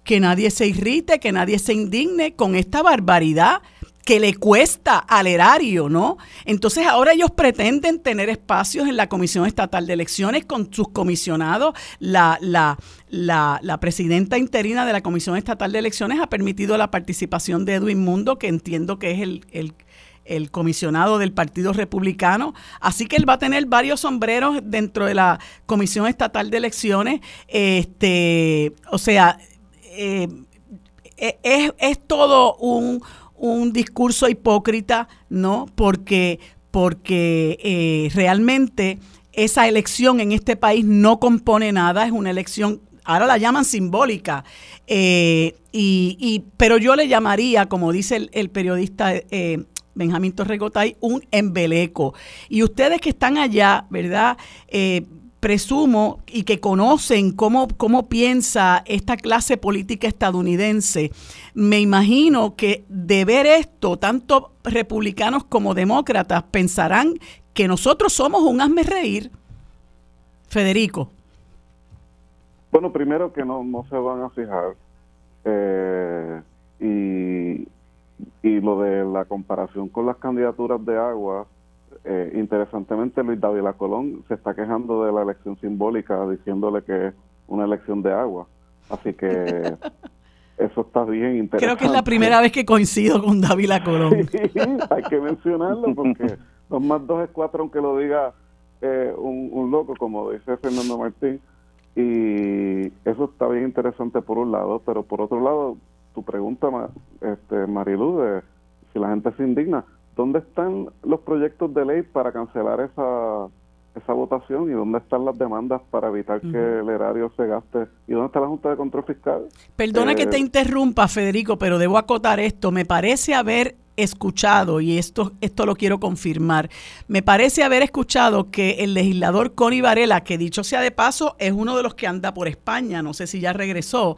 que nadie se irrite, que nadie se indigne con esta barbaridad que le cuesta al erario, ¿no? Entonces ahora ellos pretenden tener espacios en la Comisión Estatal de Elecciones con sus comisionados. La, la, la, la, presidenta interina de la Comisión Estatal de Elecciones ha permitido la participación de Edwin Mundo, que entiendo que es el, el, el comisionado del Partido Republicano. Así que él va a tener varios sombreros dentro de la Comisión Estatal de Elecciones. Este, o sea, eh, es, es, todo un, un, discurso hipócrita, ¿no? Porque, porque eh, realmente esa elección en este país no compone nada, es una elección, ahora la llaman simbólica, eh, y, y, pero yo le llamaría, como dice el periodista Benjamín Torregotay, un embeleco. Y ustedes que están allá, ¿verdad? Presumo y que conocen cómo, cómo piensa esta clase política estadounidense, me imagino que de ver esto, tanto republicanos como demócratas pensarán que nosotros somos un hazme reír. Federico. Bueno, primero que no, no se van a fijar. Eh, y, y lo de la comparación con las candidaturas de agua, eh, interesantemente, Luis Dávila Colón se está quejando de la elección simbólica, diciéndole que es una elección de agua. Así que eso está bien interesante. Creo que es la primera vez que coincido con Dávila Colón. hay que mencionarlo porque dos más dos es cuatro, aunque lo diga eh, un, un loco, como dice Fernando Martín. Y eso está bien interesante por un lado, pero por otro lado, tu pregunta, este, Marilu, de si la gente se indigna, ¿dónde están los proyectos de ley para cancelar esa, esa votación y dónde están las demandas para evitar que el erario se gaste y dónde está la Junta de Control Fiscal. Perdona que te eh, interrumpa, Federico, pero debo acotar esto. Me parece haber escuchado, y esto, esto lo quiero confirmar, me parece haber escuchado que el legislador Connie Varela, que dicho sea de paso, es uno de los que anda por España, no sé si ya regresó,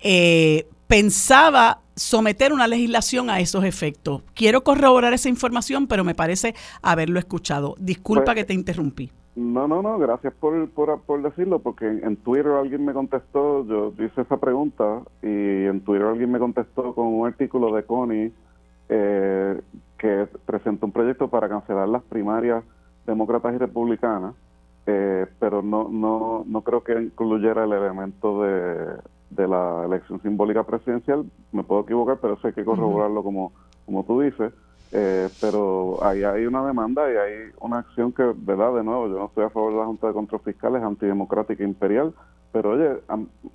eh, pensaba someter una legislación a esos efectos. Quiero corroborar esa información, pero me parece haberlo escuchado. Disculpa pues, que te interrumpí. No, no, no, gracias por, por, decirlo, porque en, Twitter alguien me contestó, yo hice esa pregunta y en Twitter alguien me contestó con un artículo de Connie eh, que presentó un proyecto para cancelar las primarias demócratas y republicanas, eh, pero no, no, no creo que incluyera el elemento de, de la elección simbólica presidencial. Me puedo equivocar, pero eso hay que corroborarlo como, como tú dices. Eh, pero ahí hay una demanda y hay una acción que, ¿verdad? De nuevo, yo no estoy a favor de la Junta de Control Fiscal, es antidemocrática e imperial, pero oye,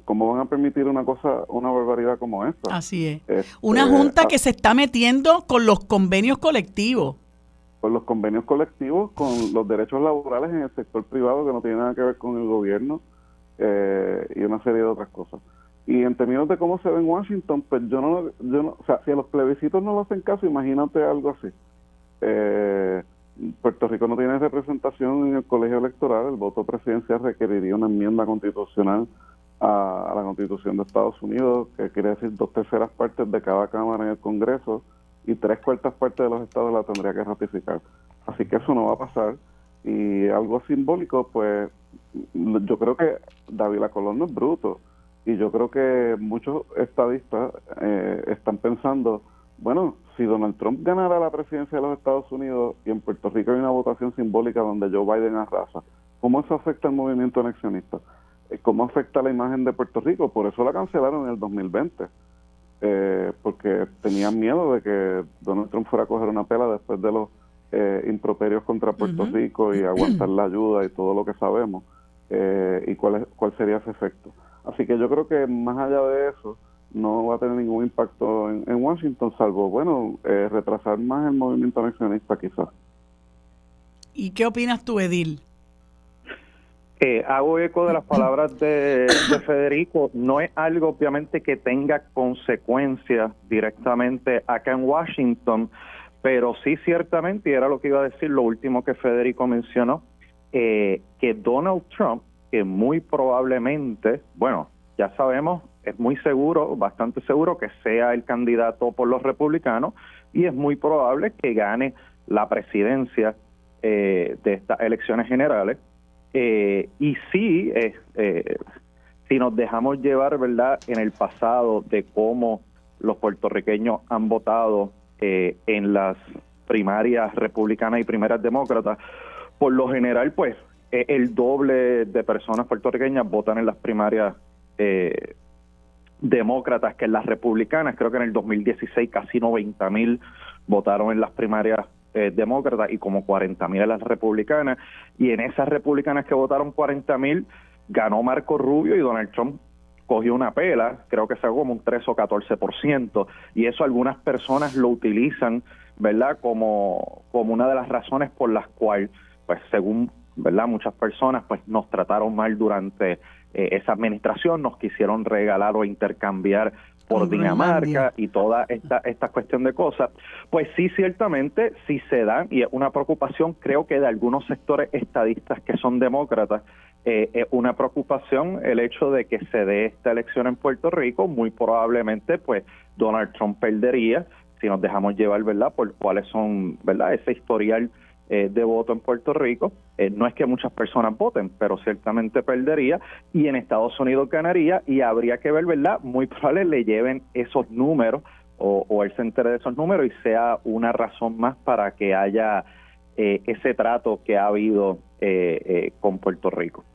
¿cómo van a permitir una cosa, una barbaridad como esta? Así es. Este, una junta que se está metiendo con los convenios colectivos. pues los convenios colectivos con los derechos laborales en el sector privado que no tiene nada que ver con el gobierno eh, y una serie de otras cosas. Y en términos de cómo se ve en Washington, pues yo no, yo no, o sea, si a los plebiscitos no lo hacen caso, imagínate algo así. Eh, Puerto Rico no tiene representación en el colegio electoral, el voto presidencial requeriría una enmienda constitucional a, la constitución de Estados Unidos, que quiere decir dos terceras partes de cada cámara en el Congreso y tres cuartas partes de los estados la tendría que ratificar. Así que eso no va a pasar. Y algo simbólico, pues yo creo que David Colón no es bruto. Y yo creo que muchos estadistas eh, están pensando, bueno, si Donald Trump ganara la presidencia de los Estados Unidos y en Puerto Rico hay una votación simbólica donde Joe Biden arrasa, ¿cómo eso afecta al movimiento anexionista? Eh, ¿Cómo afecta la imagen de Puerto Rico? Por eso la cancelaron en el 2020, eh, porque tenían miedo de que Donald Trump fuera a coger una pela después de los eh, improperios contra Puerto Rico y aguantar la ayuda y todo lo que sabemos, y cuál, cuál sería ese efecto. Así que yo creo que más allá de eso, no va a tener ningún impacto en, Washington, salvo, bueno, eh, retrasar más el movimiento anexionista quizás. ¿Y qué opinas tú, Edil? Eh, hago eco de las palabras de, Federico. No es algo, obviamente, que tenga consecuencias directamente acá en Washington, pero sí ciertamente, y era lo que iba a decir, lo último que Federico mencionó, eh, que Donald Trump, que muy probablemente, bueno, ya sabemos, es muy seguro, bastante seguro que sea el candidato por los republicanos y es muy probable que gane la presidencia eh, de estas elecciones generales. Eh, y sí, eh, si nos dejamos llevar, ¿verdad?, en el pasado de cómo los puertorriqueños han votado en las primarias republicanas y primeras demócratas, por lo general, pues, el doble de personas puertorriqueñas votan en las primarias eh, demócratas que en las republicanas. Creo que en el 2016 casi 90 mil votaron en las primarias eh, demócratas y como 40 mil en las republicanas. Y en esas republicanas que votaron 40 mil, ganó Marco Rubio y Donald Trump cogió una pela, creo que sacó como un 3 o 14%, y eso algunas personas lo utilizan, ¿verdad?, como, como una de las razones por las cuales, pues según, ¿verdad?, muchas personas pues nos trataron mal durante eh, esa administración, nos quisieron regalar o intercambiar por Dinamarca y toda esta, esta cuestión de cosas, pues sí, ciertamente, sí se dan, y es una preocupación, creo que de algunos sectores estadistas que son demócratas, eh, es una preocupación el hecho de que se dé esta elección en Puerto Rico, muy probablemente, pues Donald Trump perdería, si nos dejamos llevar, ¿verdad?, por cuáles son, ¿verdad?, ese historial eh, de voto en Puerto Rico. Eh, no es que muchas personas voten, pero ciertamente perdería y en Estados Unidos ganaría y habría que ver, ¿verdad? Muy probable le lleven esos números o, o él se de esos números y sea una razón más para que haya eh, ese trato que ha habido con Puerto Rico.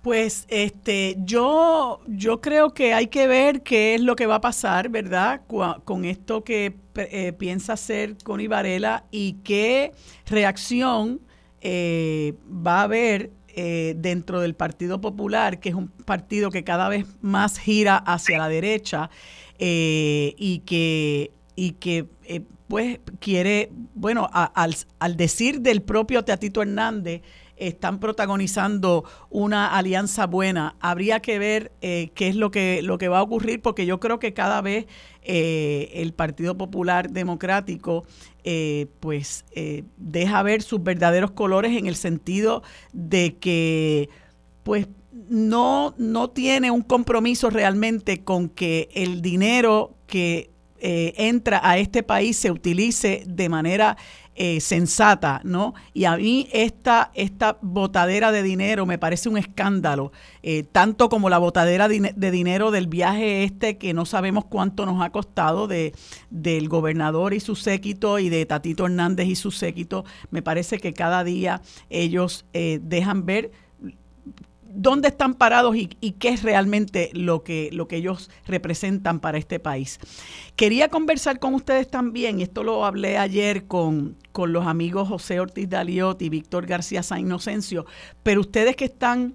Pues este, yo, yo creo que hay que ver qué es lo que va a pasar, ¿verdad? Con esto que eh, piensa hacer Connie Varela y qué reacción eh, va a haber eh, dentro del Partido Popular, que es un partido que cada vez más gira hacia la derecha y que, y que pues quiere, bueno, al, al decir del propio Teatito Hernández, están protagonizando una alianza buena. Habría que ver eh, qué es lo que, lo que va a ocurrir, porque yo creo que cada vez eh, el Partido Popular Democrático eh, pues deja ver sus verdaderos colores en el sentido de que pues no, no tiene un compromiso realmente con que el dinero que entra a este país se utilice de manera eh, sensata, ¿no? Y a mí esta, esta botadera de dinero me parece un escándalo, eh, tanto como la botadera de, dinero del viaje este que no sabemos cuánto nos ha costado de, del gobernador y su séquito y de Tatito Hernández y su séquito. Me parece que cada día ellos eh, dejan ver dónde están parados y, qué es realmente lo que, lo que ellos representan para este país. Quería conversar con ustedes también, y esto lo hablé ayer con, con los amigos José Ortiz Daliot y Víctor García San Inocencio, pero ustedes que están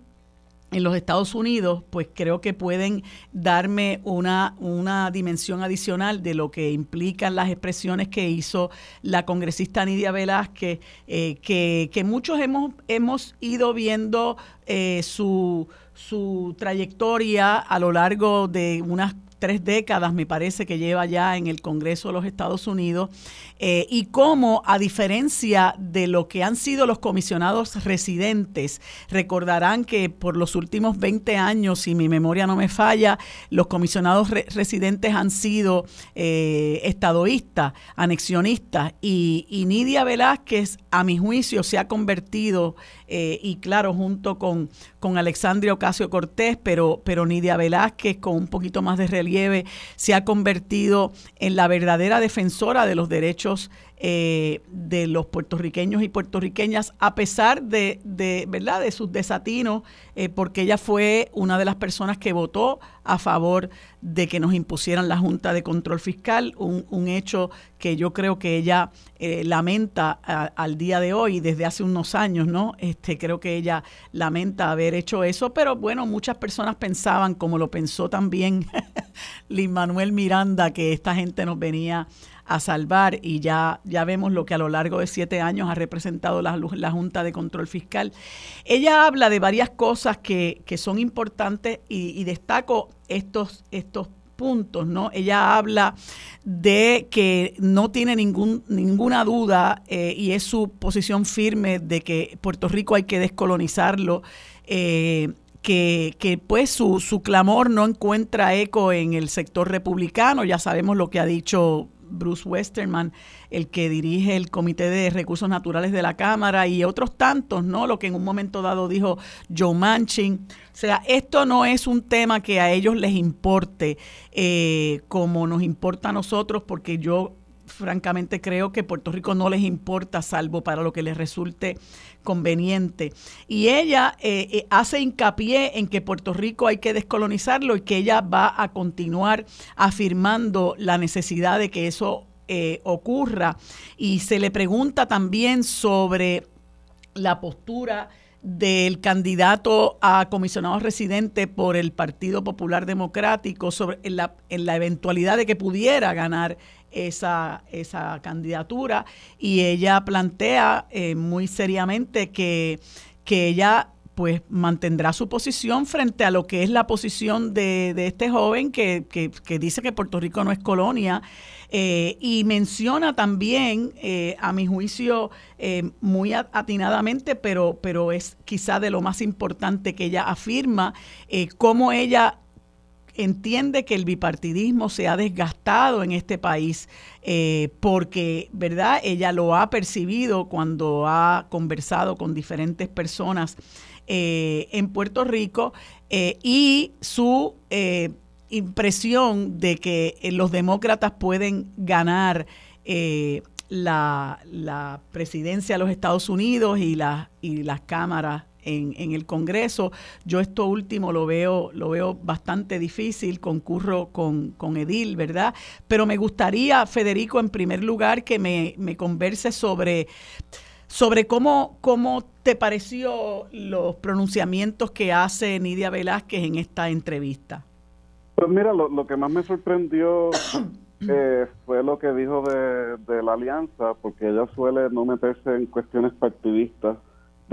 en los Estados Unidos, pues creo que pueden darme una, una dimensión adicional de lo que implican las expresiones que hizo la congresista Nidia Velázquez, eh, que, que, muchos hemos, hemos ido viendo eh, su, su trayectoria a lo largo de unas tres décadas, me parece que lleva ya en el Congreso de los Estados Unidos, eh, y cómo, a diferencia de lo que han sido los comisionados residentes, recordarán que por los últimos 20 años, si mi memoria no me falla, los comisionados residentes han sido eh, estadoístas, anexionistas, y, y, Nidia Velázquez, a mi juicio, se ha convertido, eh, y claro, junto con, con Alexandria Ocasio Cortés, pero, pero Nidia Velázquez, con un poquito más de relieve, se ha convertido en la verdadera defensora de los derechos eh, de los puertorriqueños y puertorriqueñas, a pesar de, de ¿verdad? de sus desatinos, eh, porque ella fue una de las personas que votó a favor de que nos impusieran la Junta de Control Fiscal, un, un hecho que yo creo que ella eh, lamenta al día de hoy, desde hace unos años, ¿no? Este, creo que ella lamenta haber hecho eso, pero bueno, muchas personas pensaban, como lo pensó también Lin Manuel Miranda, que esta gente nos venía a salvar y ya, ya vemos lo que a lo largo de siete años ha representado la, la Junta de Control Fiscal. Ella habla de varias cosas que, que son importantes y, destaco estos, estos puntos, ¿no? Ella habla de que no tiene ningún, ninguna duda eh, y es su posición firme de que Puerto Rico hay que descolonizarlo. Eh, que, que, pues su, su clamor no encuentra eco en el sector republicano, ya sabemos lo que ha dicho Bruce Westerman, el que dirige el Comité de Recursos Naturales de la Cámara y otros tantos, ¿no? Lo que en un momento dado dijo Joe Manchin. O sea, esto no es un tema que a ellos les importe eh, como nos importa a nosotros, porque yo francamente creo que Puerto Rico no les importa, salvo para lo que les resulte conveniente. Y ella eh, eh, hace hincapié en que Puerto Rico hay que descolonizarlo y que ella va a continuar afirmando la necesidad de que eso eh, ocurra. Y se le pregunta también sobre la postura del candidato a comisionado residente por el Partido Popular Democrático sobre en la, en la eventualidad de que pudiera ganar esa, esa candidatura y ella plantea eh, muy seriamente que, que ella pues mantendrá su posición frente a lo que es la posición de, de este joven que, que, dice que Puerto Rico no es colonia eh, y menciona también, eh, a mi juicio, muy atinadamente, pero, pero es quizá de lo más importante que ella afirma, cómo ella entiende que el bipartidismo se ha desgastado en este país eh, porque, ¿verdad? Ella lo ha percibido cuando ha conversado con diferentes personas eh, en Puerto Rico eh, y su impresión de que los demócratas pueden ganar la, la, presidencia de los Estados Unidos y, la, y las cámaras en, en, el Congreso. Yo esto último lo veo, lo veo bastante difícil, concurro con, con Edil, ¿verdad? Pero me gustaría, Federico, en primer lugar, que me, me converse sobre sobre cómo, cómo te pareció los pronunciamientos que hace Nidia Velázquez en esta entrevista. Pues mira, lo, lo que más me sorprendió eh, fue lo que dijo de, de, la alianza, porque ella suele no meterse en cuestiones partidistas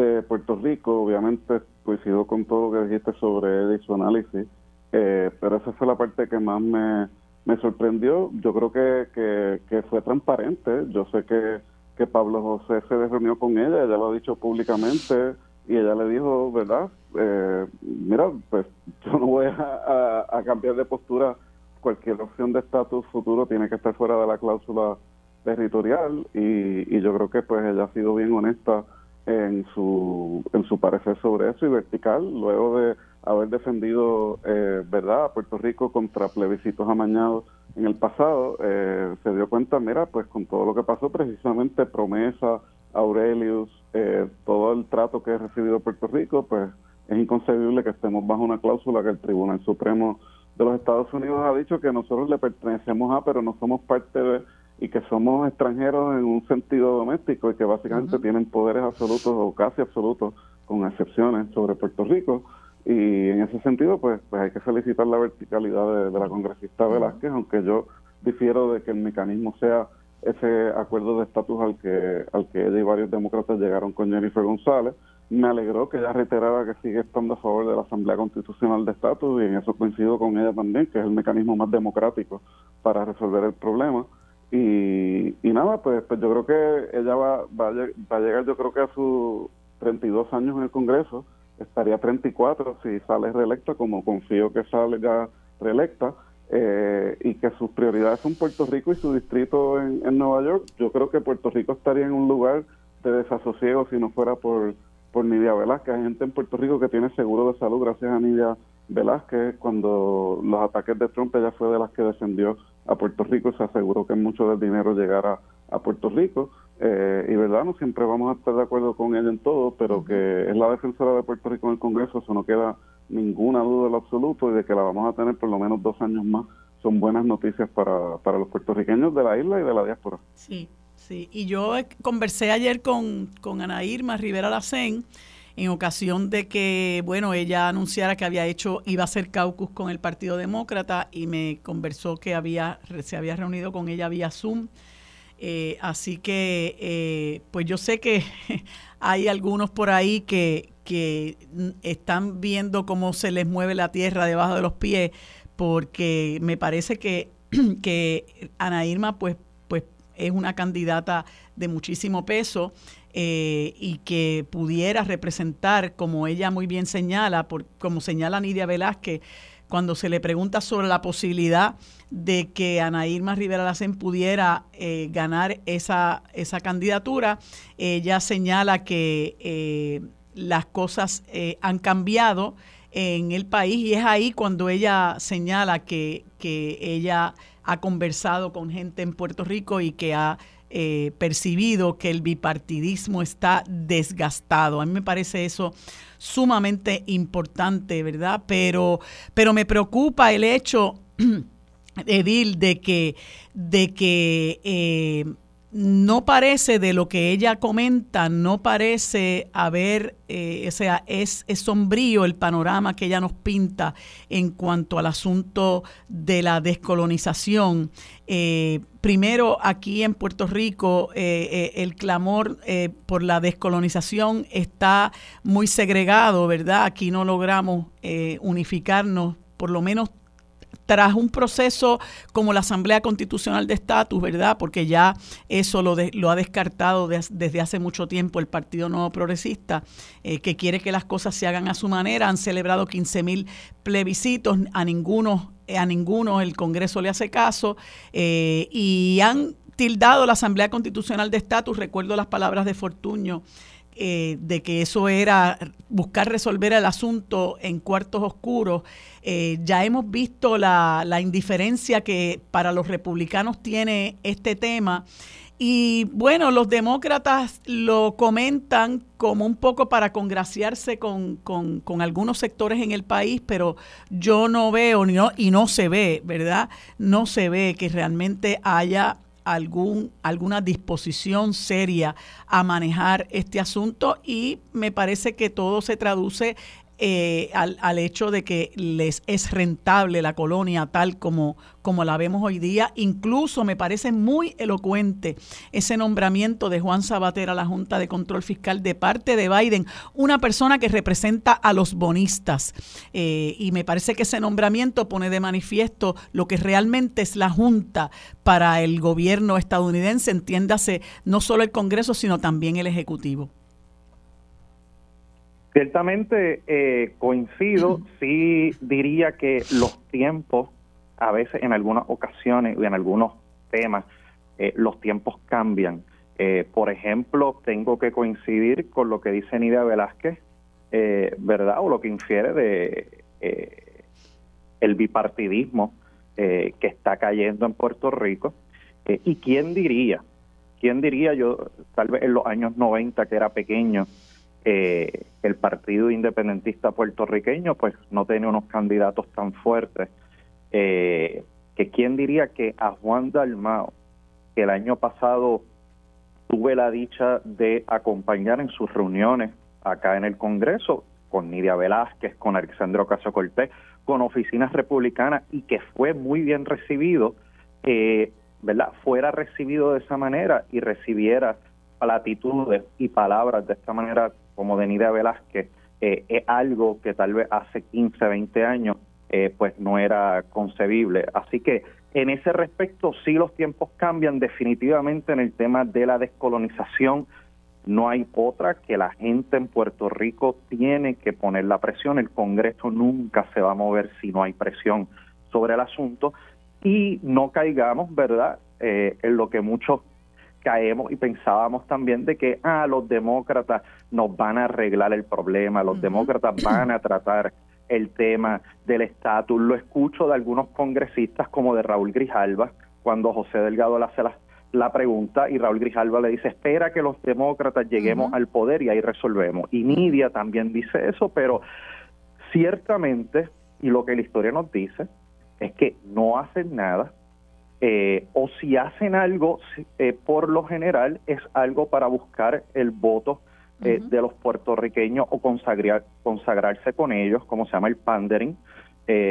de Puerto Rico, obviamente coincido con todo lo que dijiste sobre él y su análisis, eh, pero esa fue la parte que más me, me sorprendió. Yo creo que, que, fue transparente. Yo sé que, que Pablo José se reunió con ella, ella lo ha dicho públicamente y ella le dijo, ¿verdad? Eh, mira, pues yo no voy a, a, cambiar de postura. Cualquier opción de estatus futuro tiene que estar fuera de la cláusula territorial y, y yo creo que pues ella ha sido bien honesta en su, en su parecer sobre eso y vertical, luego de haber defendido, eh, ¿verdad?, a Puerto Rico contra plebiscitos amañados en el pasado, eh, se dio cuenta, mira, pues con todo lo que pasó, precisamente Promesa, Aurelius, eh, todo el trato que ha recibido Puerto Rico, pues es inconcebible que estemos bajo una cláusula que el Tribunal Supremo de los Estados Unidos ha dicho que nosotros le pertenecemos a, pero no somos parte de y que somos extranjeros en un sentido doméstico y que básicamente tienen poderes absolutos o casi absolutos, con excepciones, sobre Puerto Rico. Y en ese sentido, pues, pues hay que felicitar la verticalidad de, la congresista Velázquez, aunque yo difiero de que el mecanismo sea ese acuerdo de estatus al que, al que ella y varios demócratas llegaron con Jennifer González. Me alegró que ella reiterara que sigue estando a favor de la Asamblea Constitucional de Estatus y en eso coincido con ella también, que es el mecanismo más democrático para resolver el problema. Y, y nada, pues, pues yo creo que ella va, va, va a llegar, yo creo que a sus 32 años en el Congreso, estaría 34 si sale reelecta, como confío que salga reelecta, eh, y que sus prioridades son Puerto Rico y su distrito en, en, Nueva York. Yo creo que Puerto Rico estaría en un lugar de desasosiego si no fuera por, por Nidia Velázquez. Hay gente en Puerto Rico que tiene seguro de salud gracias a Nidia Velázquez. Cuando los ataques de Trump, ella fue de las que defendió a Puerto Rico se aseguró que mucho del dinero llegara a Puerto Rico. Eh, y verdad, no siempre vamos a estar de acuerdo con ella en todo, pero que es la defensora de Puerto Rico en el Congreso, eso no queda ninguna duda en lo absoluto y de que la vamos a tener por lo menos dos años más son buenas noticias para, para los puertorriqueños de la isla y de la diáspora. Sí, sí. Y yo conversé ayer con, con Ana Irma Rivera Lacén en ocasión de que, bueno, ella anunciara que había hecho, iba a hacer caucus con el Partido Demócrata y me conversó que había, se había reunido con ella vía Zoom. Eh, así que, eh, pues yo sé que hay algunos por ahí que, que están viendo cómo se les mueve la tierra debajo de los pies, porque me parece que, que Ana Irma pues, pues es una candidata de muchísimo peso eh, y que pudiera representar, como ella muy bien señala, como señala Nidia Velázquez, cuando se le pregunta sobre la posibilidad de que Ana Irma Rivera Lacen pudiera eh, ganar esa, esa candidatura, ella señala que eh, las cosas han cambiado en el país y es ahí cuando ella señala que, ella ha conversado con gente en Puerto Rico y que ha eh, percibido que el bipartidismo está desgastado. A mí me parece eso sumamente importante, ¿verdad? Pero, pero me preocupa el hecho, Edil, de que, de que eh, no parece de lo que ella comenta, no parece haber, eh, o sea, es, sombrío el panorama que ella nos pinta en cuanto al asunto de la descolonización. Eh, primero, aquí en Puerto Rico, eh, el clamor por la descolonización está muy segregado, ¿verdad? Aquí no logramos unificarnos, por lo menos tras un proceso como la Asamblea Constitucional de Estatus, ¿verdad? Porque ya eso lo, lo ha descartado desde hace mucho tiempo el Partido Nuevo Progresista, eh, que quiere que las cosas se hagan a su manera. Han celebrado 15 mil plebiscitos, a ninguno, a ninguno el Congreso le hace caso eh, y han tildado la Asamblea Constitucional de Estatus, recuerdo las palabras de Fortuño, eh, de que eso era buscar resolver el asunto en cuartos oscuros. Eh, ya hemos visto la, indiferencia que para los republicanos tiene este tema. Y bueno, los demócratas lo comentan como un poco para congraciarse con, con, algunos sectores en el país, pero yo no veo ni no, y no se ve, ¿verdad? No se ve que realmente haya algún, alguna disposición seria a manejar este asunto y me parece que todo se traduce eh, al, al, hecho de que les es rentable la colonia tal como, como la vemos hoy día. Incluso me parece muy elocuente ese nombramiento de Juan Sabater a la Junta de Control Fiscal de parte de Biden, una persona que representa a los bonistas. Eh, y me parece que ese nombramiento pone de manifiesto lo que realmente es la Junta para el gobierno estadounidense, entiéndase no solo el Congreso, sino también el Ejecutivo. Ciertamente eh, coincido, sí diría que los tiempos, a veces en algunas ocasiones y en algunos temas, eh, los tiempos cambian. Eh, por ejemplo, tengo que coincidir con lo que dice Nidia Velázquez, ¿verdad? O lo que infiere de el bipartidismo que está cayendo en Puerto Rico. ¿Y quién diría? ¿Quién diría yo, tal vez en los años 90, que era pequeño, eh, el Partido Independentista puertorriqueño pues no tiene unos candidatos tan fuertes eh, que quién diría que a Juan Dalmao, que el año pasado tuve la dicha de acompañar en sus reuniones acá en el Congreso, con Nidia Velázquez, con Alexandro Caso Cortés, con oficinas republicanas y que fue muy bien recibido, eh, ¿verdad? Fuera recibido de esa manera y recibiera platitudes y palabras de esta manera como de Nidia Velázquez, eh, es algo que tal vez hace 15, 20 años eh, pues no era concebible. Así que en ese respecto sí los tiempos cambian definitivamente en el tema de la descolonización. No hay otra que la gente en Puerto Rico tiene que poner la presión. El Congreso nunca se va a mover si no hay presión sobre el asunto y no caigamos, ¿verdad?, eh, en lo que muchos caemos y pensábamos también de que ah, los demócratas nos van a arreglar el problema, los demócratas van a tratar el tema del estatus. Lo escucho de algunos congresistas como de Raúl Grijalva, cuando José Delgado le hace la, pregunta y Raúl Grijalva le dice, espera que los demócratas lleguemos al poder y ahí resolvemos. Y Nidia también dice eso, pero ciertamente, y lo que la historia nos dice, es que no hacen nada, eh, o si hacen algo, eh, por lo general es algo para buscar el voto eh, de los puertorriqueños o consagrar, consagrarse con ellos, como se llama el pandering,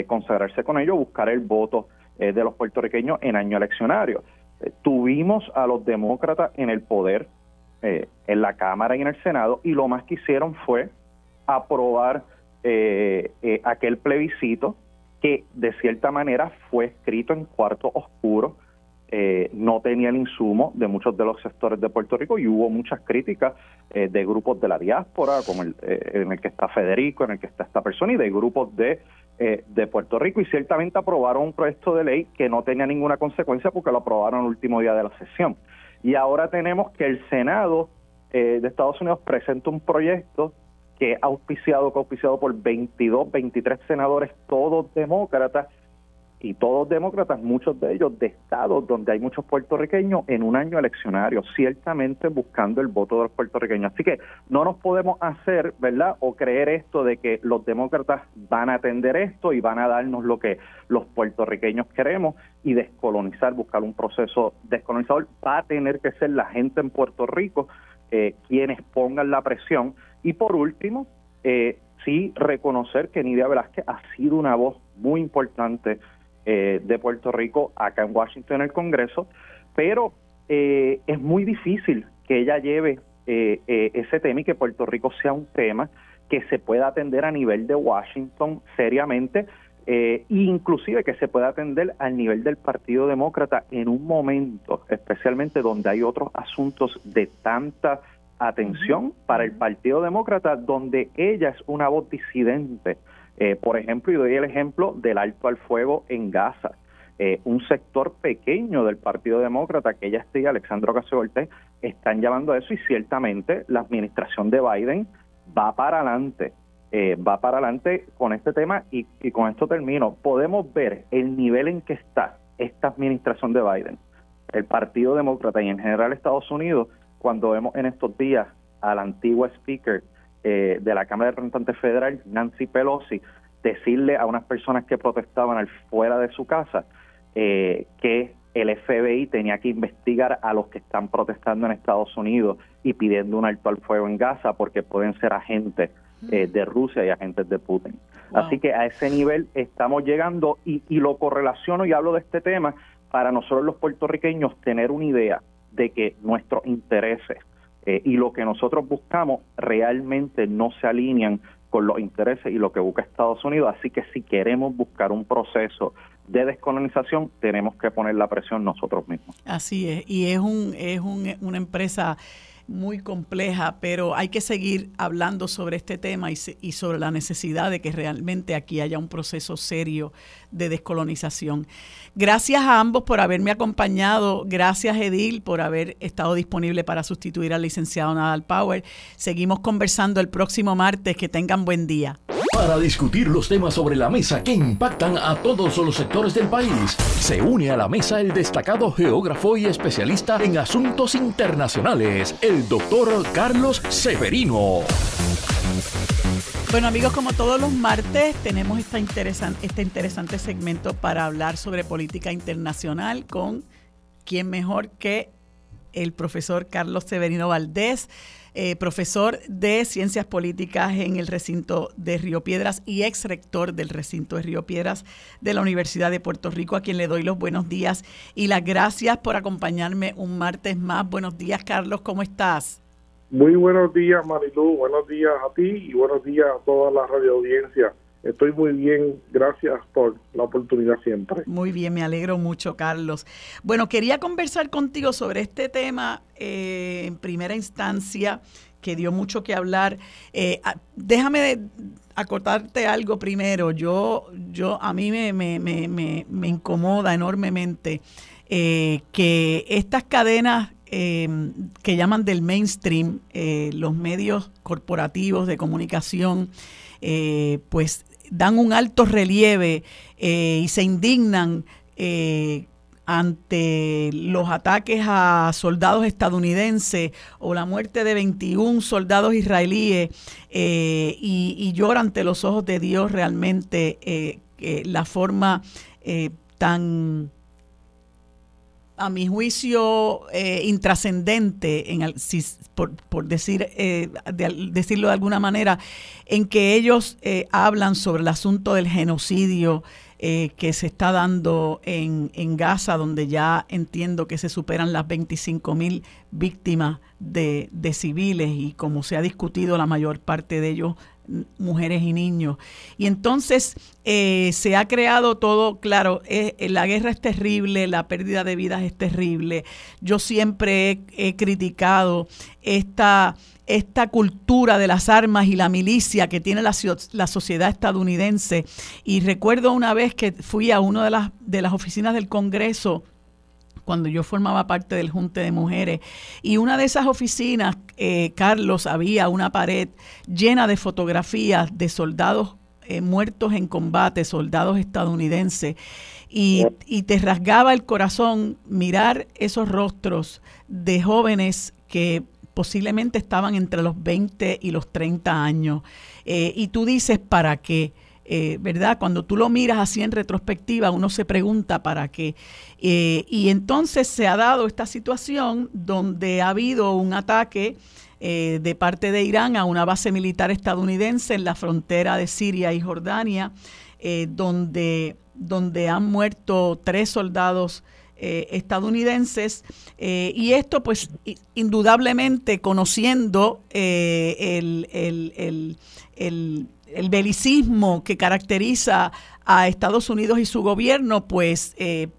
consagrarse con ellos, buscar el voto de los puertorriqueños en año eleccionario. tuvimos a los demócratas en el poder, en la Cámara y en el Senado, y lo más que hicieron fue aprobar aquel plebiscito que de cierta manera fue escrito en cuarto oscuro, eh, no tenía el insumo de muchos de los sectores de Puerto Rico y hubo muchas críticas eh, de grupos de la diáspora, como el, eh, en el que está Federico, en el que está esta persona, y de grupos de, de Puerto Rico, y ciertamente aprobaron un proyecto de ley que no tenía ninguna consecuencia porque lo aprobaron el último día de la sesión. Y ahora tenemos que el Senado de Estados Unidos presenta un proyecto que ha auspiciado, que auspiciado por 22, 23 senadores, todos demócratas, y todos demócratas, muchos de ellos de estados donde hay muchos puertorriqueños en un año eleccionario, ciertamente buscando el voto de los puertorriqueños. Así que no nos podemos hacer, ¿verdad? O creer esto de que los demócratas van a atender esto y van a darnos lo que los puertorriqueños queremos y descolonizar, buscar un proceso descolonizador. Va a tener que ser la gente en Puerto Rico eh, quienes pongan la presión y por último, eh, sí reconocer que Nidia Velázquez ha sido una voz muy importante eh, de Puerto Rico acá en Washington en el Congreso, pero eh, es muy difícil que ella lleve ese tema y que Puerto Rico sea un tema que se pueda atender a nivel de Washington seriamente, e inclusive que se pueda atender al nivel del Partido Demócrata en un momento, especialmente donde hay otros asuntos de tanta atención para el Partido Demócrata, donde ella es una voz disidente. Eh, por ejemplo, y doy el ejemplo del alto al fuego en Gaza. Eh, un sector pequeño del Partido Demócrata, que ella esté, Alexandro Ocasio están llamando a eso y ciertamente la administración de Biden va para adelante, eh, va para adelante con este tema y, y con esto termino. Podemos ver el nivel en que está esta administración de Biden, el Partido Demócrata y en general Estados Unidos cuando vemos en estos días a la antigua speaker eh, de la Cámara de Representantes Federal, Nancy Pelosi, decirle a unas personas que protestaban al fuera de su casa eh, que el FBI tenía que investigar a los que están protestando en Estados Unidos y pidiendo un alto al fuego en Gaza porque pueden ser agentes eh, de Rusia y agentes de Putin. Así que a ese nivel estamos llegando y, y lo correlaciono y hablo de este tema para nosotros los puertorriqueños tener una idea de que nuestros intereses eh, y lo que nosotros buscamos realmente no se alinean con los intereses y lo que busca Estados Unidos. Así que si queremos buscar un proceso de descolonización, tenemos que poner la presión nosotros mismos. Así es, y es, un, es un, una empresa muy compleja, pero hay que seguir hablando sobre este tema y, sobre la necesidad de que realmente aquí haya un proceso serio de descolonización. Gracias a ambos por haberme acompañado. Gracias, Edil, por haber estado disponible para sustituir al licenciado Nadal Power. Seguimos conversando el próximo martes. Que tengan buen día. Para discutir los temas sobre la mesa que impactan a todos los sectores del país, se une a la mesa el destacado geógrafo y especialista en asuntos internacionales, el doctor Carlos Severino. Bueno amigos, como todos los martes, tenemos este interesante segmento para hablar sobre política internacional con quién mejor que el profesor Carlos Severino Valdés, eh, profesor de Ciencias Políticas en el recinto de Río Piedras y ex rector del recinto de Río Piedras de la Universidad de Puerto Rico, a quien le doy los buenos días y las gracias por acompañarme un martes más. Buenos días, Carlos, ¿cómo estás? Muy buenos días, Marilu, buenos días a ti y buenos días a toda la radio audiencia. Estoy muy bien, gracias por la oportunidad siempre. Muy bien, me alegro mucho, Carlos. Bueno, quería conversar contigo sobre este tema eh, en primera instancia, que dio mucho que hablar. Eh, déjame acotarte algo primero. Yo, yo a mí me, me, me, me incomoda enormemente eh, que estas cadenas que llaman del mainstream, los medios corporativos de comunicación, pues dan un alto relieve eh, y se indignan eh, ante los ataques a soldados estadounidenses o la muerte de 21 soldados israelíes eh, y, llora ante los ojos de Dios realmente la forma tan a mi juicio, eh, intrascendente, en por, decir, eh, decirlo de alguna manera, en que ellos eh, hablan sobre el asunto del genocidio que se está dando en, en, Gaza, donde ya entiendo que se superan las 25 mil víctimas de, de civiles y como se ha discutido, la mayor parte de ellos mujeres y niños. Y entonces eh, se ha creado todo, claro, eh, eh, la guerra es terrible, la pérdida de vidas es terrible. Yo siempre he, criticado esta, esta cultura de las armas y la milicia que tiene la, la, sociedad estadounidense. Y recuerdo una vez que fui a una de las, de las oficinas del Congreso cuando yo formaba parte del Junte de Mujeres. Y una de esas oficinas, eh, Carlos, había una pared llena de fotografías de soldados eh, muertos en combate, soldados estadounidenses. Y, te rasgaba el corazón mirar esos rostros de jóvenes que posiblemente estaban entre los 20 y los 30 años. Eh, y tú dices, ¿para qué? Eh, ¿verdad? Cuando tú lo miras así en retrospectiva, uno se pregunta para qué. Eh, y entonces se ha dado esta situación donde ha habido un ataque eh, de parte de Irán a una base militar estadounidense en la frontera de Siria y Jordania, donde, donde han muerto tres soldados estadounidenses y esto pues indudablemente conociendo el, el, el belicismo que caracteriza a Estados Unidos y su gobierno, pues eh,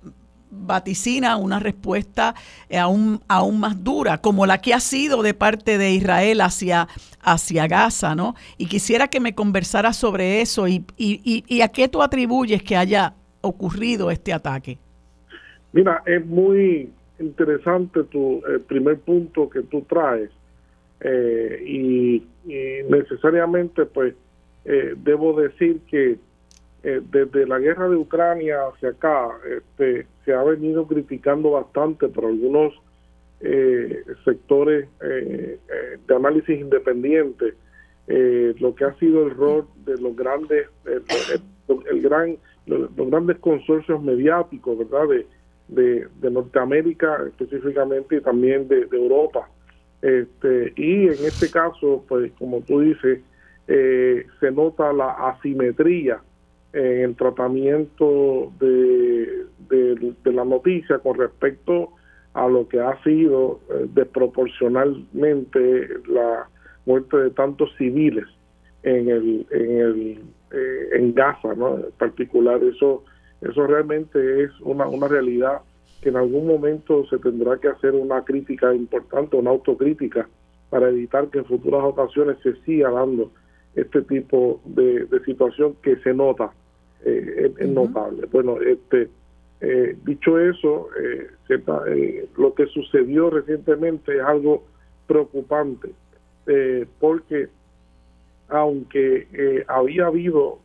vaticina una respuesta eh, aún, aún más dura, como la que ha sido de parte de Israel hacia, hacia Gaza, ¿no? Y quisiera que me conversara sobre eso y, y, a qué tú atribuyes que haya ocurrido este ataque. Mira, es muy interesante tu el primer punto que tú traes eh, y necesariamente pues eh, debo decir que eh, desde la guerra de Ucrania hacia acá este, se ha venido criticando bastante por algunos eh, sectores de análisis independientes lo que ha sido el rol de los grandes el, gran los, grandes consorcios mediáticos verdad de, de, Norteamérica específicamente y también de, de Europa. Este y en este caso pues como tú dices eh, se nota la asimetría en el tratamiento de, de, la noticia con respecto a lo que ha sido eh, desproporcionalmente la muerte de tantos civiles en el en el eh, en Gaza no en particular eso eso realmente es una, una realidad que en algún momento se tendrá que hacer una crítica importante una autocrítica para evitar que en futuras ocasiones se siga dando este tipo de, situación que se nota, eh, es, notable. Bueno, este eh, dicho eso, eh, lo que sucedió recientemente es algo preocupante, porque aunque había habido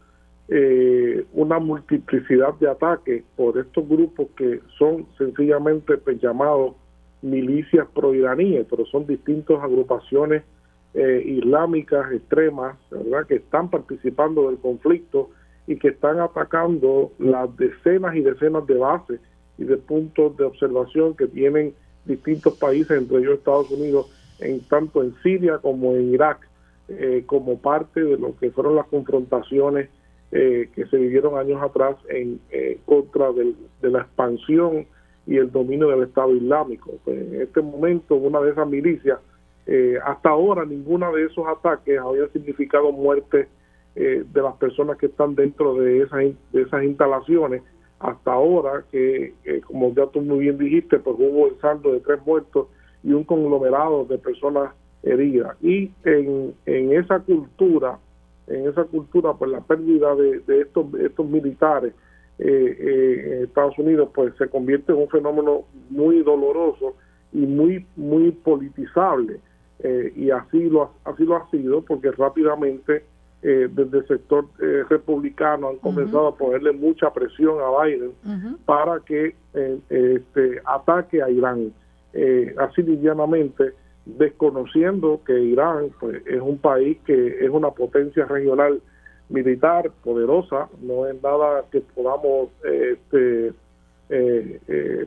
una multiplicidad de ataques por estos grupos que son sencillamente pues, llamados milicias proiraníes, pero son distintas agrupaciones eh, islámicas extremas, ¿verdad? que están participando del conflicto y que están atacando las decenas y decenas de bases y de puntos de observación que tienen distintos países, entre ellos Estados Unidos, en tanto en Siria como en Irak, eh, como parte de lo que fueron las confrontaciones eh, que se vivieron años atrás en contra de la expansión y el dominio del Estado Islámico. Pues, en este momento, una de esas milicias, hasta ahora ninguna de esos ataques había significado muerte de las personas que están dentro de esas, de esas instalaciones hasta ahora, que como ya tú muy bien dijiste, pues hubo el saldo de tres muertos y un conglomerado de personas heridas. Y en, en esa cultura, en esa cultura, pues la pérdida de, estos, estos militares eh, eh, en Estados Unidos, pues se convierte en un fenómeno muy doloroso y muy, muy politizable. Eh, y así lo, así lo ha sido, porque rápidamente eh, desde el sector eh, republicano han comenzado a ponerle mucha presión a Biden para que eh, este, ataque a Irán. así livianamente, desconociendo que Irán pues, es un país que es una potencia regional militar poderosa, no es nada que podamos este,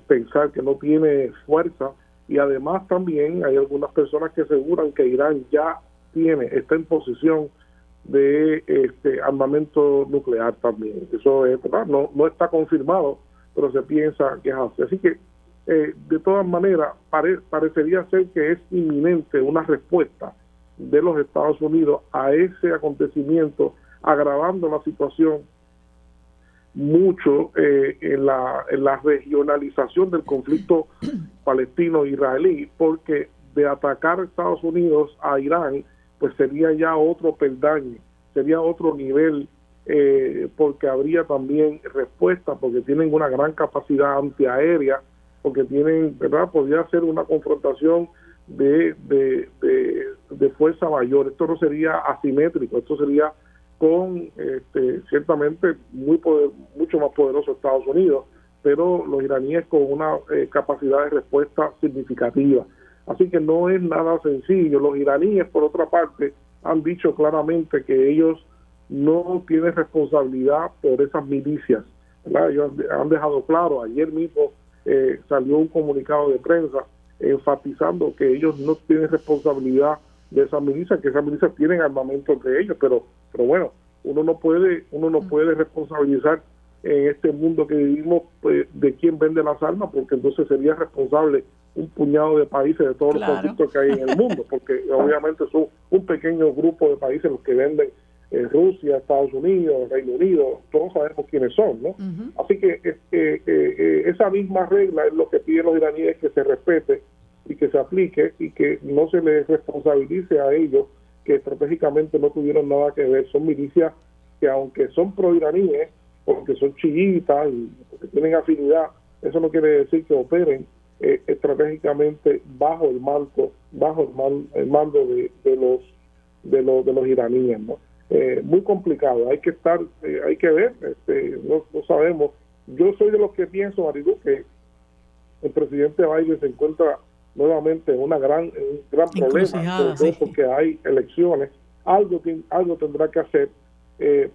pensar que no tiene fuerza y además también hay algunas personas que aseguran que Irán ya tiene, está en posición de este armamento nuclear también. Eso es, No, no está confirmado, pero se piensa que es así. Así que, eh, de todas maneras, parecería ser que es inminente una respuesta de los Estados Unidos a ese acontecimiento, agravando la situación mucho eh, en, la, en la regionalización del conflicto palestino-israelí, porque de atacar a Estados Unidos a Irán, pues sería ya otro peldaño, sería otro nivel, eh, porque habría también respuesta, porque tienen una gran capacidad antiaérea, porque tienen, ¿verdad? Podría ser una confrontación de, de, de, fuerza mayor. Esto no sería asimétrico, esto sería con este, ciertamente muy poder, mucho más poderoso Estados Unidos, pero los iraníes con una eh, capacidad de respuesta significativa. Así que no es nada sencillo. Los iraníes, por otra parte, han dicho claramente que ellos no tienen responsabilidad por esas milicias. Ellos han dejado claro, ayer mismo eh, salió un comunicado de prensa enfatizando que ellos no tienen responsabilidad de esas milicias, que esas milicias tienen armamento de ellos, pero, pero bueno, uno no puede, uno no puede responsabilizar en este mundo que vivimos pues, de quién vende las armas, porque entonces sería responsable un puñado de países de todos los conflictos que hay en el mundo, porque obviamente son un pequeño grupo de países los que venden eh, Rusia, Estados Unidos, Reino Unido, todos sabemos quiénes son, ¿no? Así que eh, eh, esa misma regla es lo que piden los iraníes que se respete y que se aplique y que no se les responsabilice a ellos que estratégicamente no tuvieron nada que ver. Son milicias que aunque son pro-iraníes, porque son chiitas y porque tienen afinidad, eso no quiere decir que operen eh, estratégicamente bajo el manto bajo el, mando de, los de los de los iraníes no eh, muy complicado. Hay que estar eh, hay que ver este, no, sabemos. Yo soy de los que pienso Marilu que el presidente Biden se encuentra nuevamente en una gran un gran problema porque hay elecciones algo algo tendrá que hacer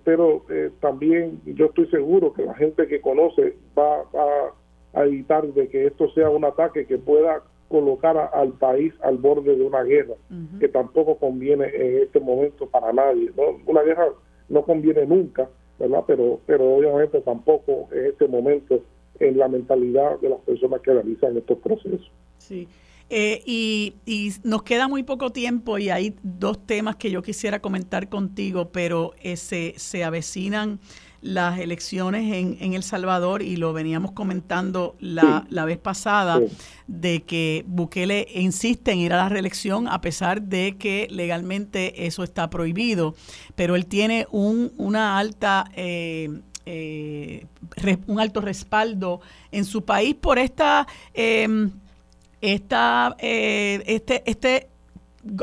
pero también yo estoy seguro que la gente que conoce va, va a evitar de que esto sea un ataque que pueda colocar al país al borde de una guerra, que tampoco conviene en este momento para nadie. ¿no? Una guerra no conviene nunca, ¿verdad? Pero, pero obviamente tampoco en este momento en la mentalidad de las personas que realizan estos procesos. Sí. Eh, y, y, nos queda muy poco tiempo y hay dos temas que yo quisiera comentar contigo, pero eh, se, se avecinan las elecciones en, en, El Salvador y lo veníamos comentando la, la vez pasada de que Bukele insiste en ir a la reelección a pesar de que legalmente eso está prohibido, pero él tiene un, una alta... Eh, eh, un alto respaldo en su país por esta em, esta eh, este este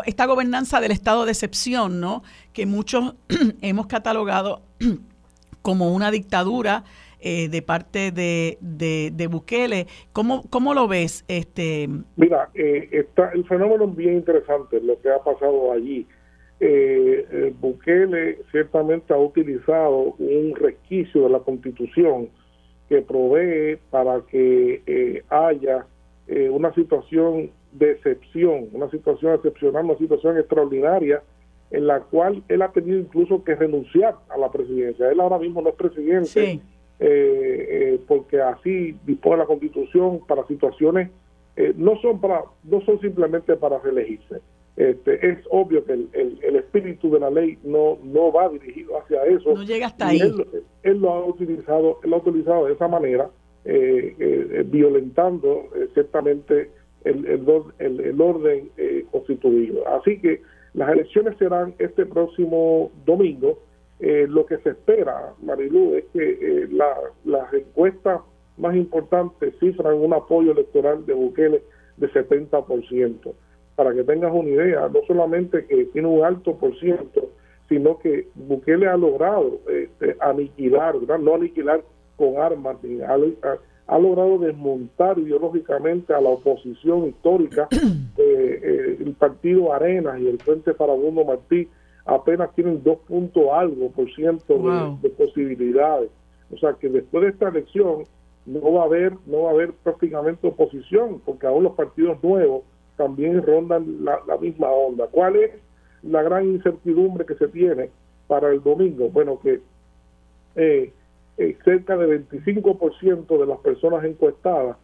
esta gobernanza del estado de excepción, ¿no? Que muchos hemos catalogado como una dictadura eh, de parte de, de, Bukele. ¿Cómo, ¿Cómo, lo ves? este Mira, eh, está, el fenómeno es bien interesante, lo que ha pasado allí. Eh, Bukele ciertamente ha utilizado un resquicio de la constitución que provee para que haya eh, una situación de excepción, una situación excepcional, una situación extraordinaria en la cual él ha tenido incluso que renunciar a la presidencia. Él ahora mismo no es presidente eh, eh, porque así dispone la Constitución para situaciones eh, no son para no son simplemente para reelegirse. Este, es obvio que el, el, espíritu de la ley no no va dirigido hacia eso. No llega hasta ahí. Él, lo ha utilizado él lo ha utilizado de esa manera, violentando ciertamente el, el, el orden constituido. Así que las elecciones serán este próximo domingo. Eh, lo que se espera, Marilu, es que eh, las encuestas más importantes cifran un apoyo electoral de Bukele de 70%. Para que tengas una idea, no solamente que tiene un alto por ciento, sino que Bukele ha logrado aniquilar, no aniquilar con armas, ni ha logrado desmontar ideológicamente a la oposición histórica. Eh, eh, el partido Arenas y el Frente Farabundo Martí apenas tienen dos puntos algo por ciento de, posibilidades. O sea que después de esta elección no va a haber no va a haber prácticamente oposición porque aún los partidos nuevos también rondan la, misma onda. ¿Cuál es la gran incertidumbre que se tiene para el domingo? Bueno, que eh, eh, cerca de 25% de las personas encuestadas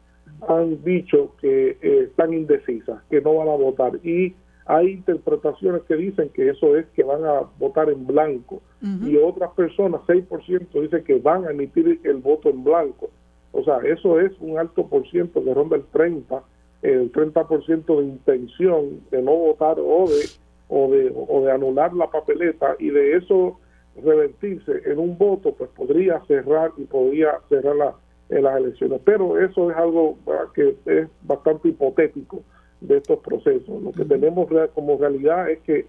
han dicho que eh, están indecisas, que no van a votar. Y hay interpretaciones que dicen que eso es que van a votar en blanco. Y otras personas, 6%, dicen que van a emitir el voto en blanco. O sea, eso es un alto por ciento que ronda el 30, el 30% de intención de no votar o de, o de, o de anular la papeleta. Y de eso revertirse en un voto, pues podría cerrar y podría cerrar la, en las elecciones. Pero eso es algo que es bastante hipotético de estos procesos. Lo que tenemos como realidad es que eh,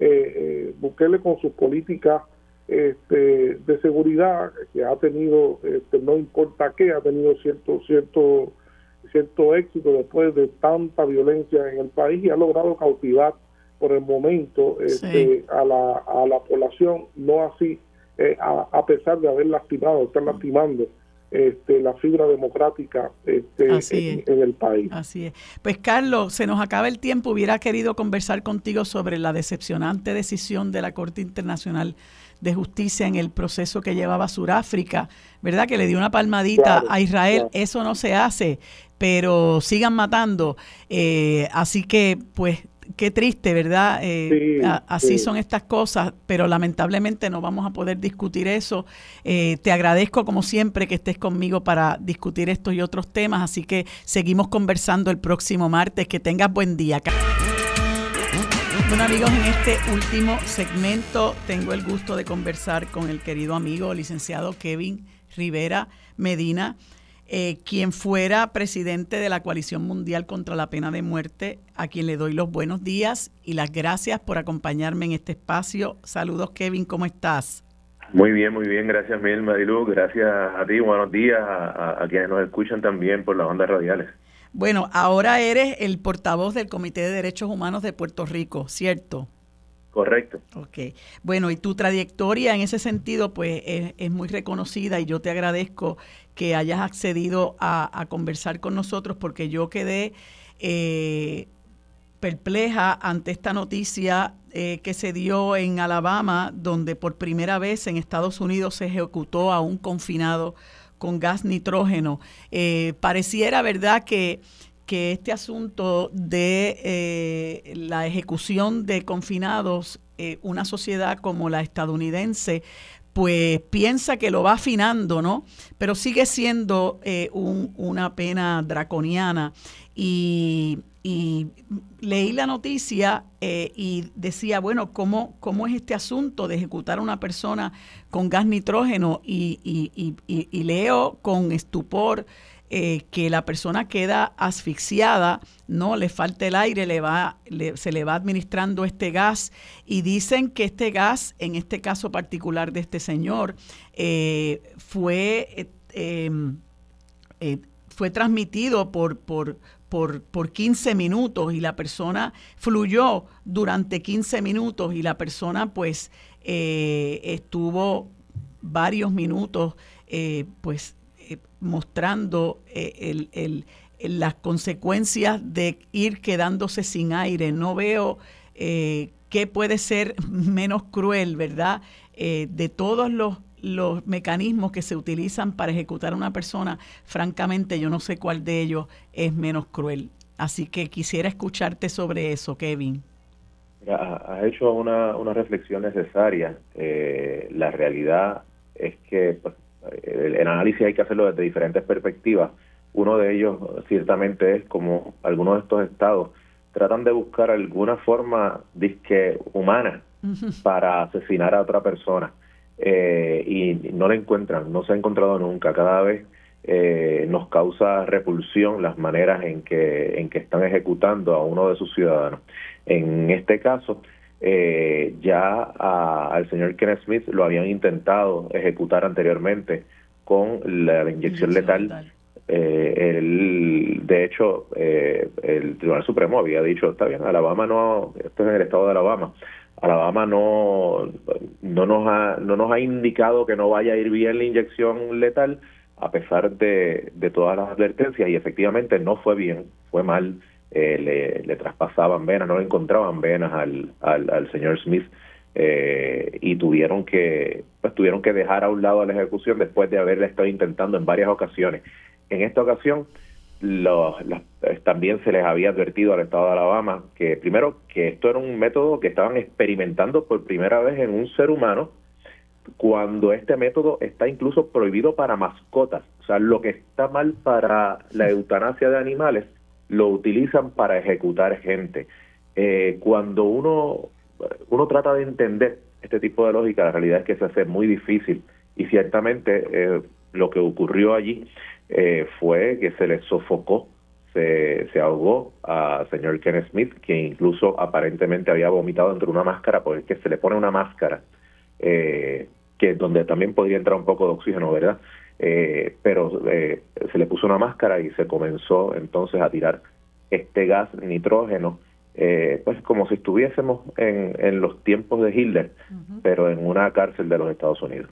eh, Bukele con sus políticas este, de seguridad que ha tenido, este, no importa qué, ha tenido cierto cierto cierto éxito después de tanta violencia en el país y ha logrado cautivar por el momento este, a, la, a la población, no así, eh, a, pesar de haber lastimado, estar lastimando este, la fibra democrática este, en, el país. Así es. Pues Carlos, se nos acaba el tiempo. Hubiera querido conversar contigo sobre la decepcionante decisión de la Corte Internacional de Justicia en el proceso que llevaba Suráfrica, ¿verdad? Que le dio una palmadita a Israel. Eso no se hace, pero sigan matando. Eh, así que, pues, qué triste, ¿verdad? Eh, así son estas cosas, pero lamentablemente no vamos a poder discutir eso. Eh, te agradezco como siempre que estés conmigo para discutir estos y otros temas, así que seguimos conversando el próximo martes. Que tengas buen día. Bueno amigos, en este último segmento tengo el gusto de conversar con el querido amigo licenciado Kevin Rivera Medina eh, quien fuera presidente de la Coalición Mundial contra la Pena de Muerte, a quien le doy los buenos días y las gracias por acompañarme en este espacio. Saludos, Kevin, ¿cómo estás? Muy bien, muy bien, gracias Mil Marilu, gracias a ti, buenos días a, quienes nos escuchan también por las ondas radiales. Bueno, ahora eres el portavoz del Comité de Derechos Humanos de Puerto Rico, ¿cierto? Correcto. Ok. Bueno, y tu trayectoria en ese sentido, pues es, muy reconocida y yo te agradezco que hayas accedido a, conversar con nosotros porque yo quedé eh, perpleja ante esta noticia eh, que se dio en Alabama, donde por primera vez en Estados Unidos se ejecutó a un confinado con gas nitrógeno. Eh, pareciera, ¿verdad?, que que este asunto de la ejecución de confinados, eh, una sociedad como la estadounidense, pues piensa que lo va afinando, ¿no? Pero sigue siendo eh, una pena draconiana. Y, leí la noticia y decía, bueno, ¿cómo, ¿cómo es este asunto de ejecutar a una persona con gas nitrógeno? Y, y leo con estupor eh, que la persona queda asfixiada, no le falta el aire, le va, se le va administrando este gas. Y dicen que este gas, en este caso particular de este señor, eh, fue, eh, em, fue transmitido por, por, por, por 15 minutos y la persona fluyó durante 15 minutos y la persona pues estuvo varios minutos pues mostrando eh, el, las consecuencias de ir quedándose sin aire. No veo eh, qué puede ser menos cruel, ¿verdad? Eh, de todos los, los mecanismos que se utilizan para ejecutar a una persona, francamente yo no sé cuál de ellos es menos cruel. Así que quisiera escucharte sobre eso, Kevin. Ha hecho una, una reflexión necesaria. Eh, la realidad es que pues, el, el, análisis hay que hacerlo desde diferentes perspectivas. Uno de ellos ciertamente es como algunos de estos estados tratan de buscar alguna forma disque humana para asesinar a otra persona eh, y no la encuentran, no se ha encontrado nunca. Cada vez eh, nos causa repulsión las maneras en que, en que están ejecutando a uno de sus ciudadanos. En este caso, eh, ya al señor Kenneth Smith lo habían intentado ejecutar anteriormente con la, inyección letal. Eh, de hecho, eh, el Tribunal Supremo había dicho, está bien, Alabama no, esto es en el estado de Alabama, Alabama no, no, nos ha, no nos ha indicado que no vaya a ir bien la inyección letal, a pesar de, de todas las advertencias, y efectivamente no fue bien, fue mal, eh, le, traspasaban venas, no le encontraban venas al, al, señor Smith. Eh, y tuvieron que pues tuvieron que dejar a un lado la ejecución después de haberle estado intentando en varias ocasiones en esta ocasión, los, eh, también se les había advertido al Estado de Alabama que primero que esto era un método que estaban experimentando por primera vez en un ser humano cuando este método está incluso prohibido para mascotas. O sea, lo que está mal para la eutanasia de animales lo utilizan para ejecutar gente. Eh, cuando uno, uno trata de entender este tipo de lógica, la realidad es que se hace muy difícil y ciertamente eh, lo que ocurrió allí eh, fue que se le sofocó, se, se ahogó a señor Kenneth Smith, que incluso aparentemente había vomitado dentro de una máscara, porque se le pone una máscara, eh, que donde también podría entrar un poco de oxígeno, ¿verdad? Eh, pero se le puso una máscara y se comenzó entonces a tirar este gas nitrógeno, pues como si estuviésemos en, en los tiempos de Hitler, pero en una cárcel de los Estados Unidos.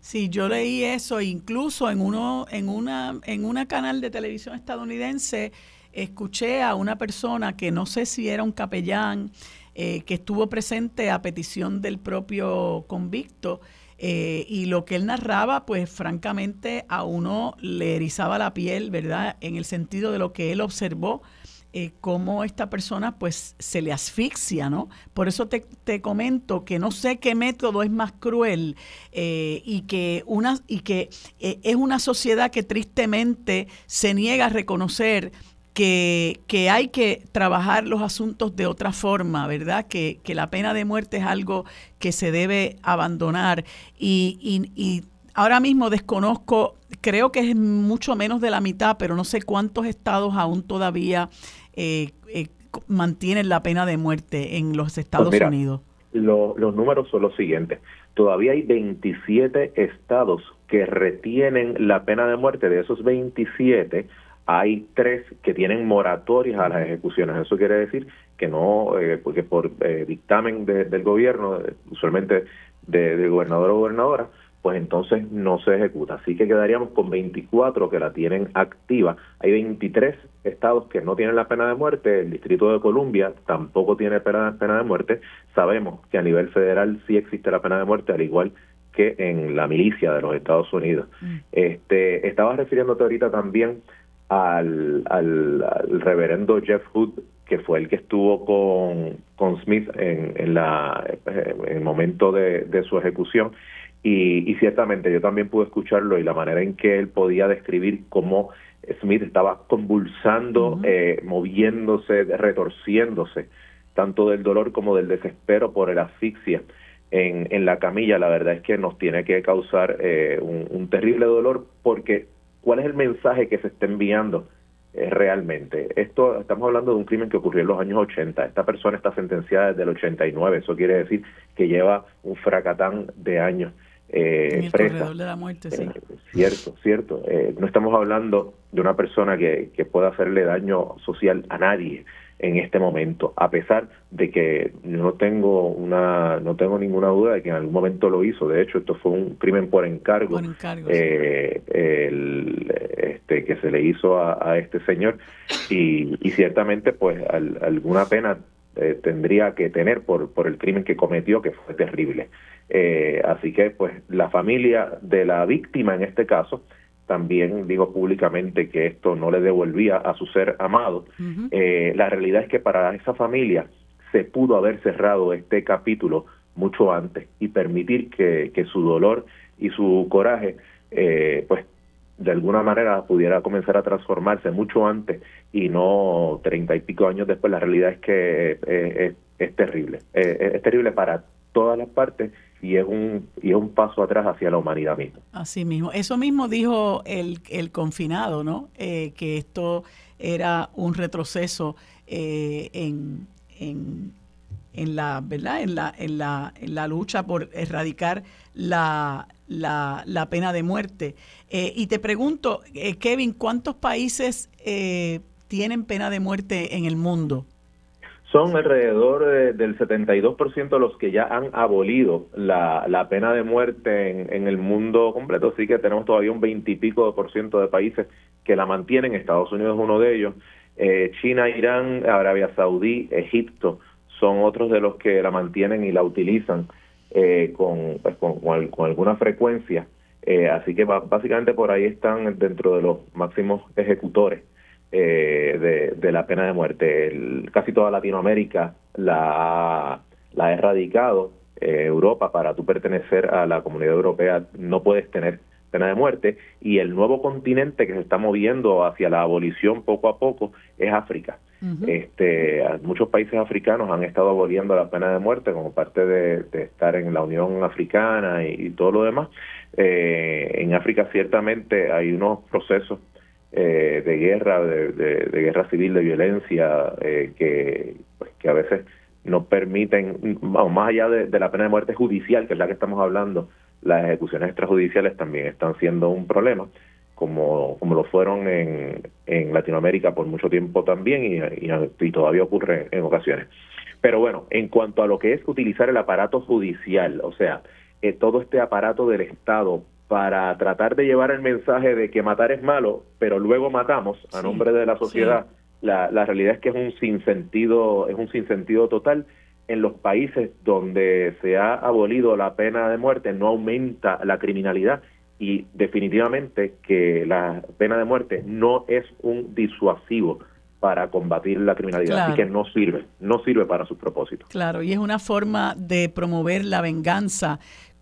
Sí, yo leí eso, incluso en uno, en una, en una canal de televisión estadounidense escuché a una persona que no sé si era un capellán eh, que estuvo presente a petición del propio convicto eh, y lo que él narraba, pues francamente a uno le erizaba la piel, ¿verdad? En el sentido de lo que él observó eh, cómo esta persona pues se le asfixia, ¿no? Por eso te, comento que no sé qué método es más cruel eh, y que, una, y que eh, es una sociedad que tristemente se niega a reconocer que, que, hay que trabajar los asuntos de otra forma, ¿verdad? Que, que la pena de muerte es algo que se debe abandonar y, y, y ahora mismo desconozco, creo que es mucho menos de la mitad, pero no sé cuántos estados aún todavía eh, eh, mantienen la pena de muerte en los Estados pues Unidos? los números son los siguientes. Todavía hay 27 estados que retienen la pena de muerte. De esos 27, hay tres que tienen moratorias a las ejecuciones. Eso quiere decir que no, eh, porque por eh, dictamen del gobierno, usualmente del gobernador o gobernadora, pues entonces no se ejecuta. Así que quedaríamos con 24 que la tienen activa. Hay 23 estados que no tienen la pena de muerte. El Distrito de Columbia tampoco tiene pena, de muerte. Sabemos que a nivel federal sí existe la pena de muerte, al igual que en la milicia de los Estados Unidos. Mm. Este, estabas refiriéndote ahorita también al, al, reverendo Jeff Hood, que fue el que estuvo con, con Smith en, en, la, en el momento de, de su ejecución. Y, ciertamente yo también pude escucharlo y la manera en que él podía describir cómo Smith estaba convulsando, eh, moviéndose, retorciéndose, tanto del dolor como del desespero por el asfixia en, en la camilla, la verdad es que nos tiene que causar eh, un, terrible dolor porque ¿cuál es el mensaje que se está enviando eh, realmente? Esto estamos hablando de un crimen que ocurrió en los años 80. Esta persona está sentenciada desde el 89. Eso quiere decir que lleva un fracatán de años. Eh, en el de la muerte, sí. Eh, cierto, cierto. Eh, no estamos hablando de una persona que, que pueda hacerle daño social a nadie en este momento, a pesar de que no tengo una no tengo ninguna duda de que en algún momento lo hizo. De hecho, esto fue un crimen por encargo, eh, el, este, que se le hizo a, este señor y, y ciertamente, pues, alguna pena eh, tendría que tener por por el crimen que cometió, que fue terrible. Eh, así que, pues, la familia de la víctima en este caso también digo públicamente que esto no le devolvía a su ser amado. Eh, la realidad es que para esa familia se pudo haber cerrado este capítulo mucho antes y permitir que, su dolor y su coraje, eh, pues de alguna manera pudiera comenzar a transformarse mucho antes y no treinta y pico años después. La realidad es que eh, es, terrible. es terrible para todas las partes y es un y es un paso atrás hacia la humanidad misma. Así mismo, eso mismo dijo el, el confinado, ¿no? Eh, que esto era un retroceso eh, en, en, en, la verdad en la, en la, en la lucha por erradicar la, la, la pena de muerte. Eh, y te pregunto, Kevin, ¿cuántos países tienen pena de muerte en el mundo? Son alrededor del 72% los que ya han abolido la, la pena de muerte en, en, el mundo completo, así que tenemos todavía un veintipico de por ciento de países que la mantienen, Estados Unidos es uno de ellos, eh, China, Irán, Arabia Saudí, Egipto son otros de los que la mantienen y la utilizan eh, con, pues, con, con, alguna frecuencia, eh, así que básicamente por ahí están dentro de los máximos ejecutores eh, de, la pena de muerte. casi toda Latinoamérica la, la ha erradicado. Eh, Europa, para tú pertenecer a la comunidad europea, no puedes tener pena de muerte. Y el nuevo continente que se está moviendo hacia la abolición poco a poco es África. este, muchos países africanos han estado aboliendo la pena de muerte como parte de, estar en la Unión Africana y, todo lo demás. Eh, en África ciertamente hay unos procesos eh, de guerra, de, guerra civil, de violencia, eh, que, pues, que a veces no permiten, más allá de, la pena de muerte judicial, que es la que estamos hablando, las ejecuciones extrajudiciales también están siendo un problema, como, como lo fueron en, en Latinoamérica por mucho tiempo también y, y, todavía ocurre en ocasiones. Pero bueno, en cuanto a lo que es utilizar el aparato judicial, o sea, eh, todo este aparato del Estado para tratar de llevar el mensaje de que matar es malo, pero luego matamos a nombre de la sociedad, la, la realidad es que es un sinsentido, es un sinsentido total. En los países donde se ha abolido la pena de muerte no aumenta la criminalidad y definitivamente que la pena de muerte no es un disuasivo para combatir la criminalidad, así que no sirve, no sirve para sus propósitos. Claro, y es una forma de promover la venganza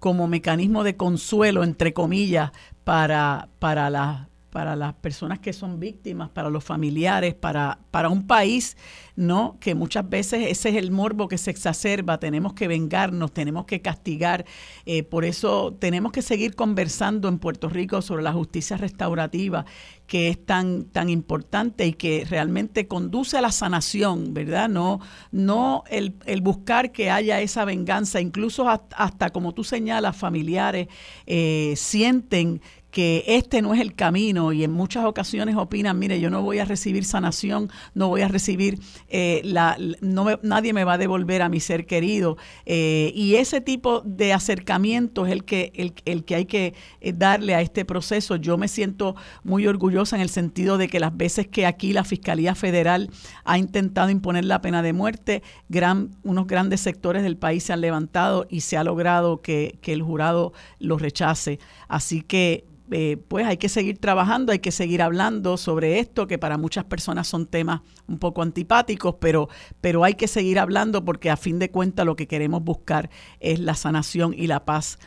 como mecanismo de consuelo, entre comillas, para, para las para las personas que son víctimas, para los familiares, para, para un país, ¿no? Que muchas veces ese es el morbo que se exacerba, tenemos que vengarnos, tenemos que castigar. Eh, por eso tenemos que seguir conversando en Puerto Rico sobre la justicia restaurativa, que es tan, tan importante y que realmente conduce a la sanación, ¿verdad? No, no el, el buscar que haya esa venganza, incluso hasta, como tú señalas, familiares eh, sienten que este no es el camino y en muchas ocasiones opinan, mire, yo no voy a recibir sanación, no voy a recibir, eh, la, no nadie me va a devolver a mi ser querido. Eh, y ese tipo de acercamiento es el que, el, el que hay que eh, darle a este proceso. Yo me siento muy orgullosa en el sentido de que las veces que aquí la Fiscalía Federal ha intentado imponer la pena de muerte, gran, unos grandes sectores del país se han levantado y se ha logrado que, que el jurado lo rechace. Así que eh, pues hay que seguir trabajando, hay que seguir hablando sobre esto, que para muchas personas son temas un poco antipáticos, pero, pero hay que seguir hablando porque a fin de cuentas lo que queremos buscar es la sanación y la paz.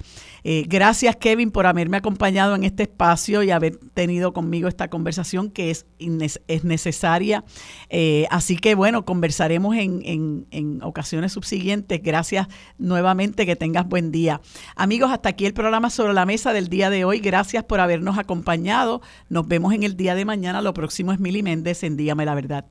Eh, gracias Kevin por haberme acompañado en este espacio y haber tenido conmigo esta conversación que es, es necesaria. Eh, así que bueno, conversaremos en, en, ocasiones subsiguientes. Gracias nuevamente, que tengas buen día. Amigos, hasta aquí el programa sobre la mesa del día de hoy. Gracias por habernos acompañado. Nos vemos en el día de mañana. Lo próximo es Mili Méndez en Dígame la Verdad.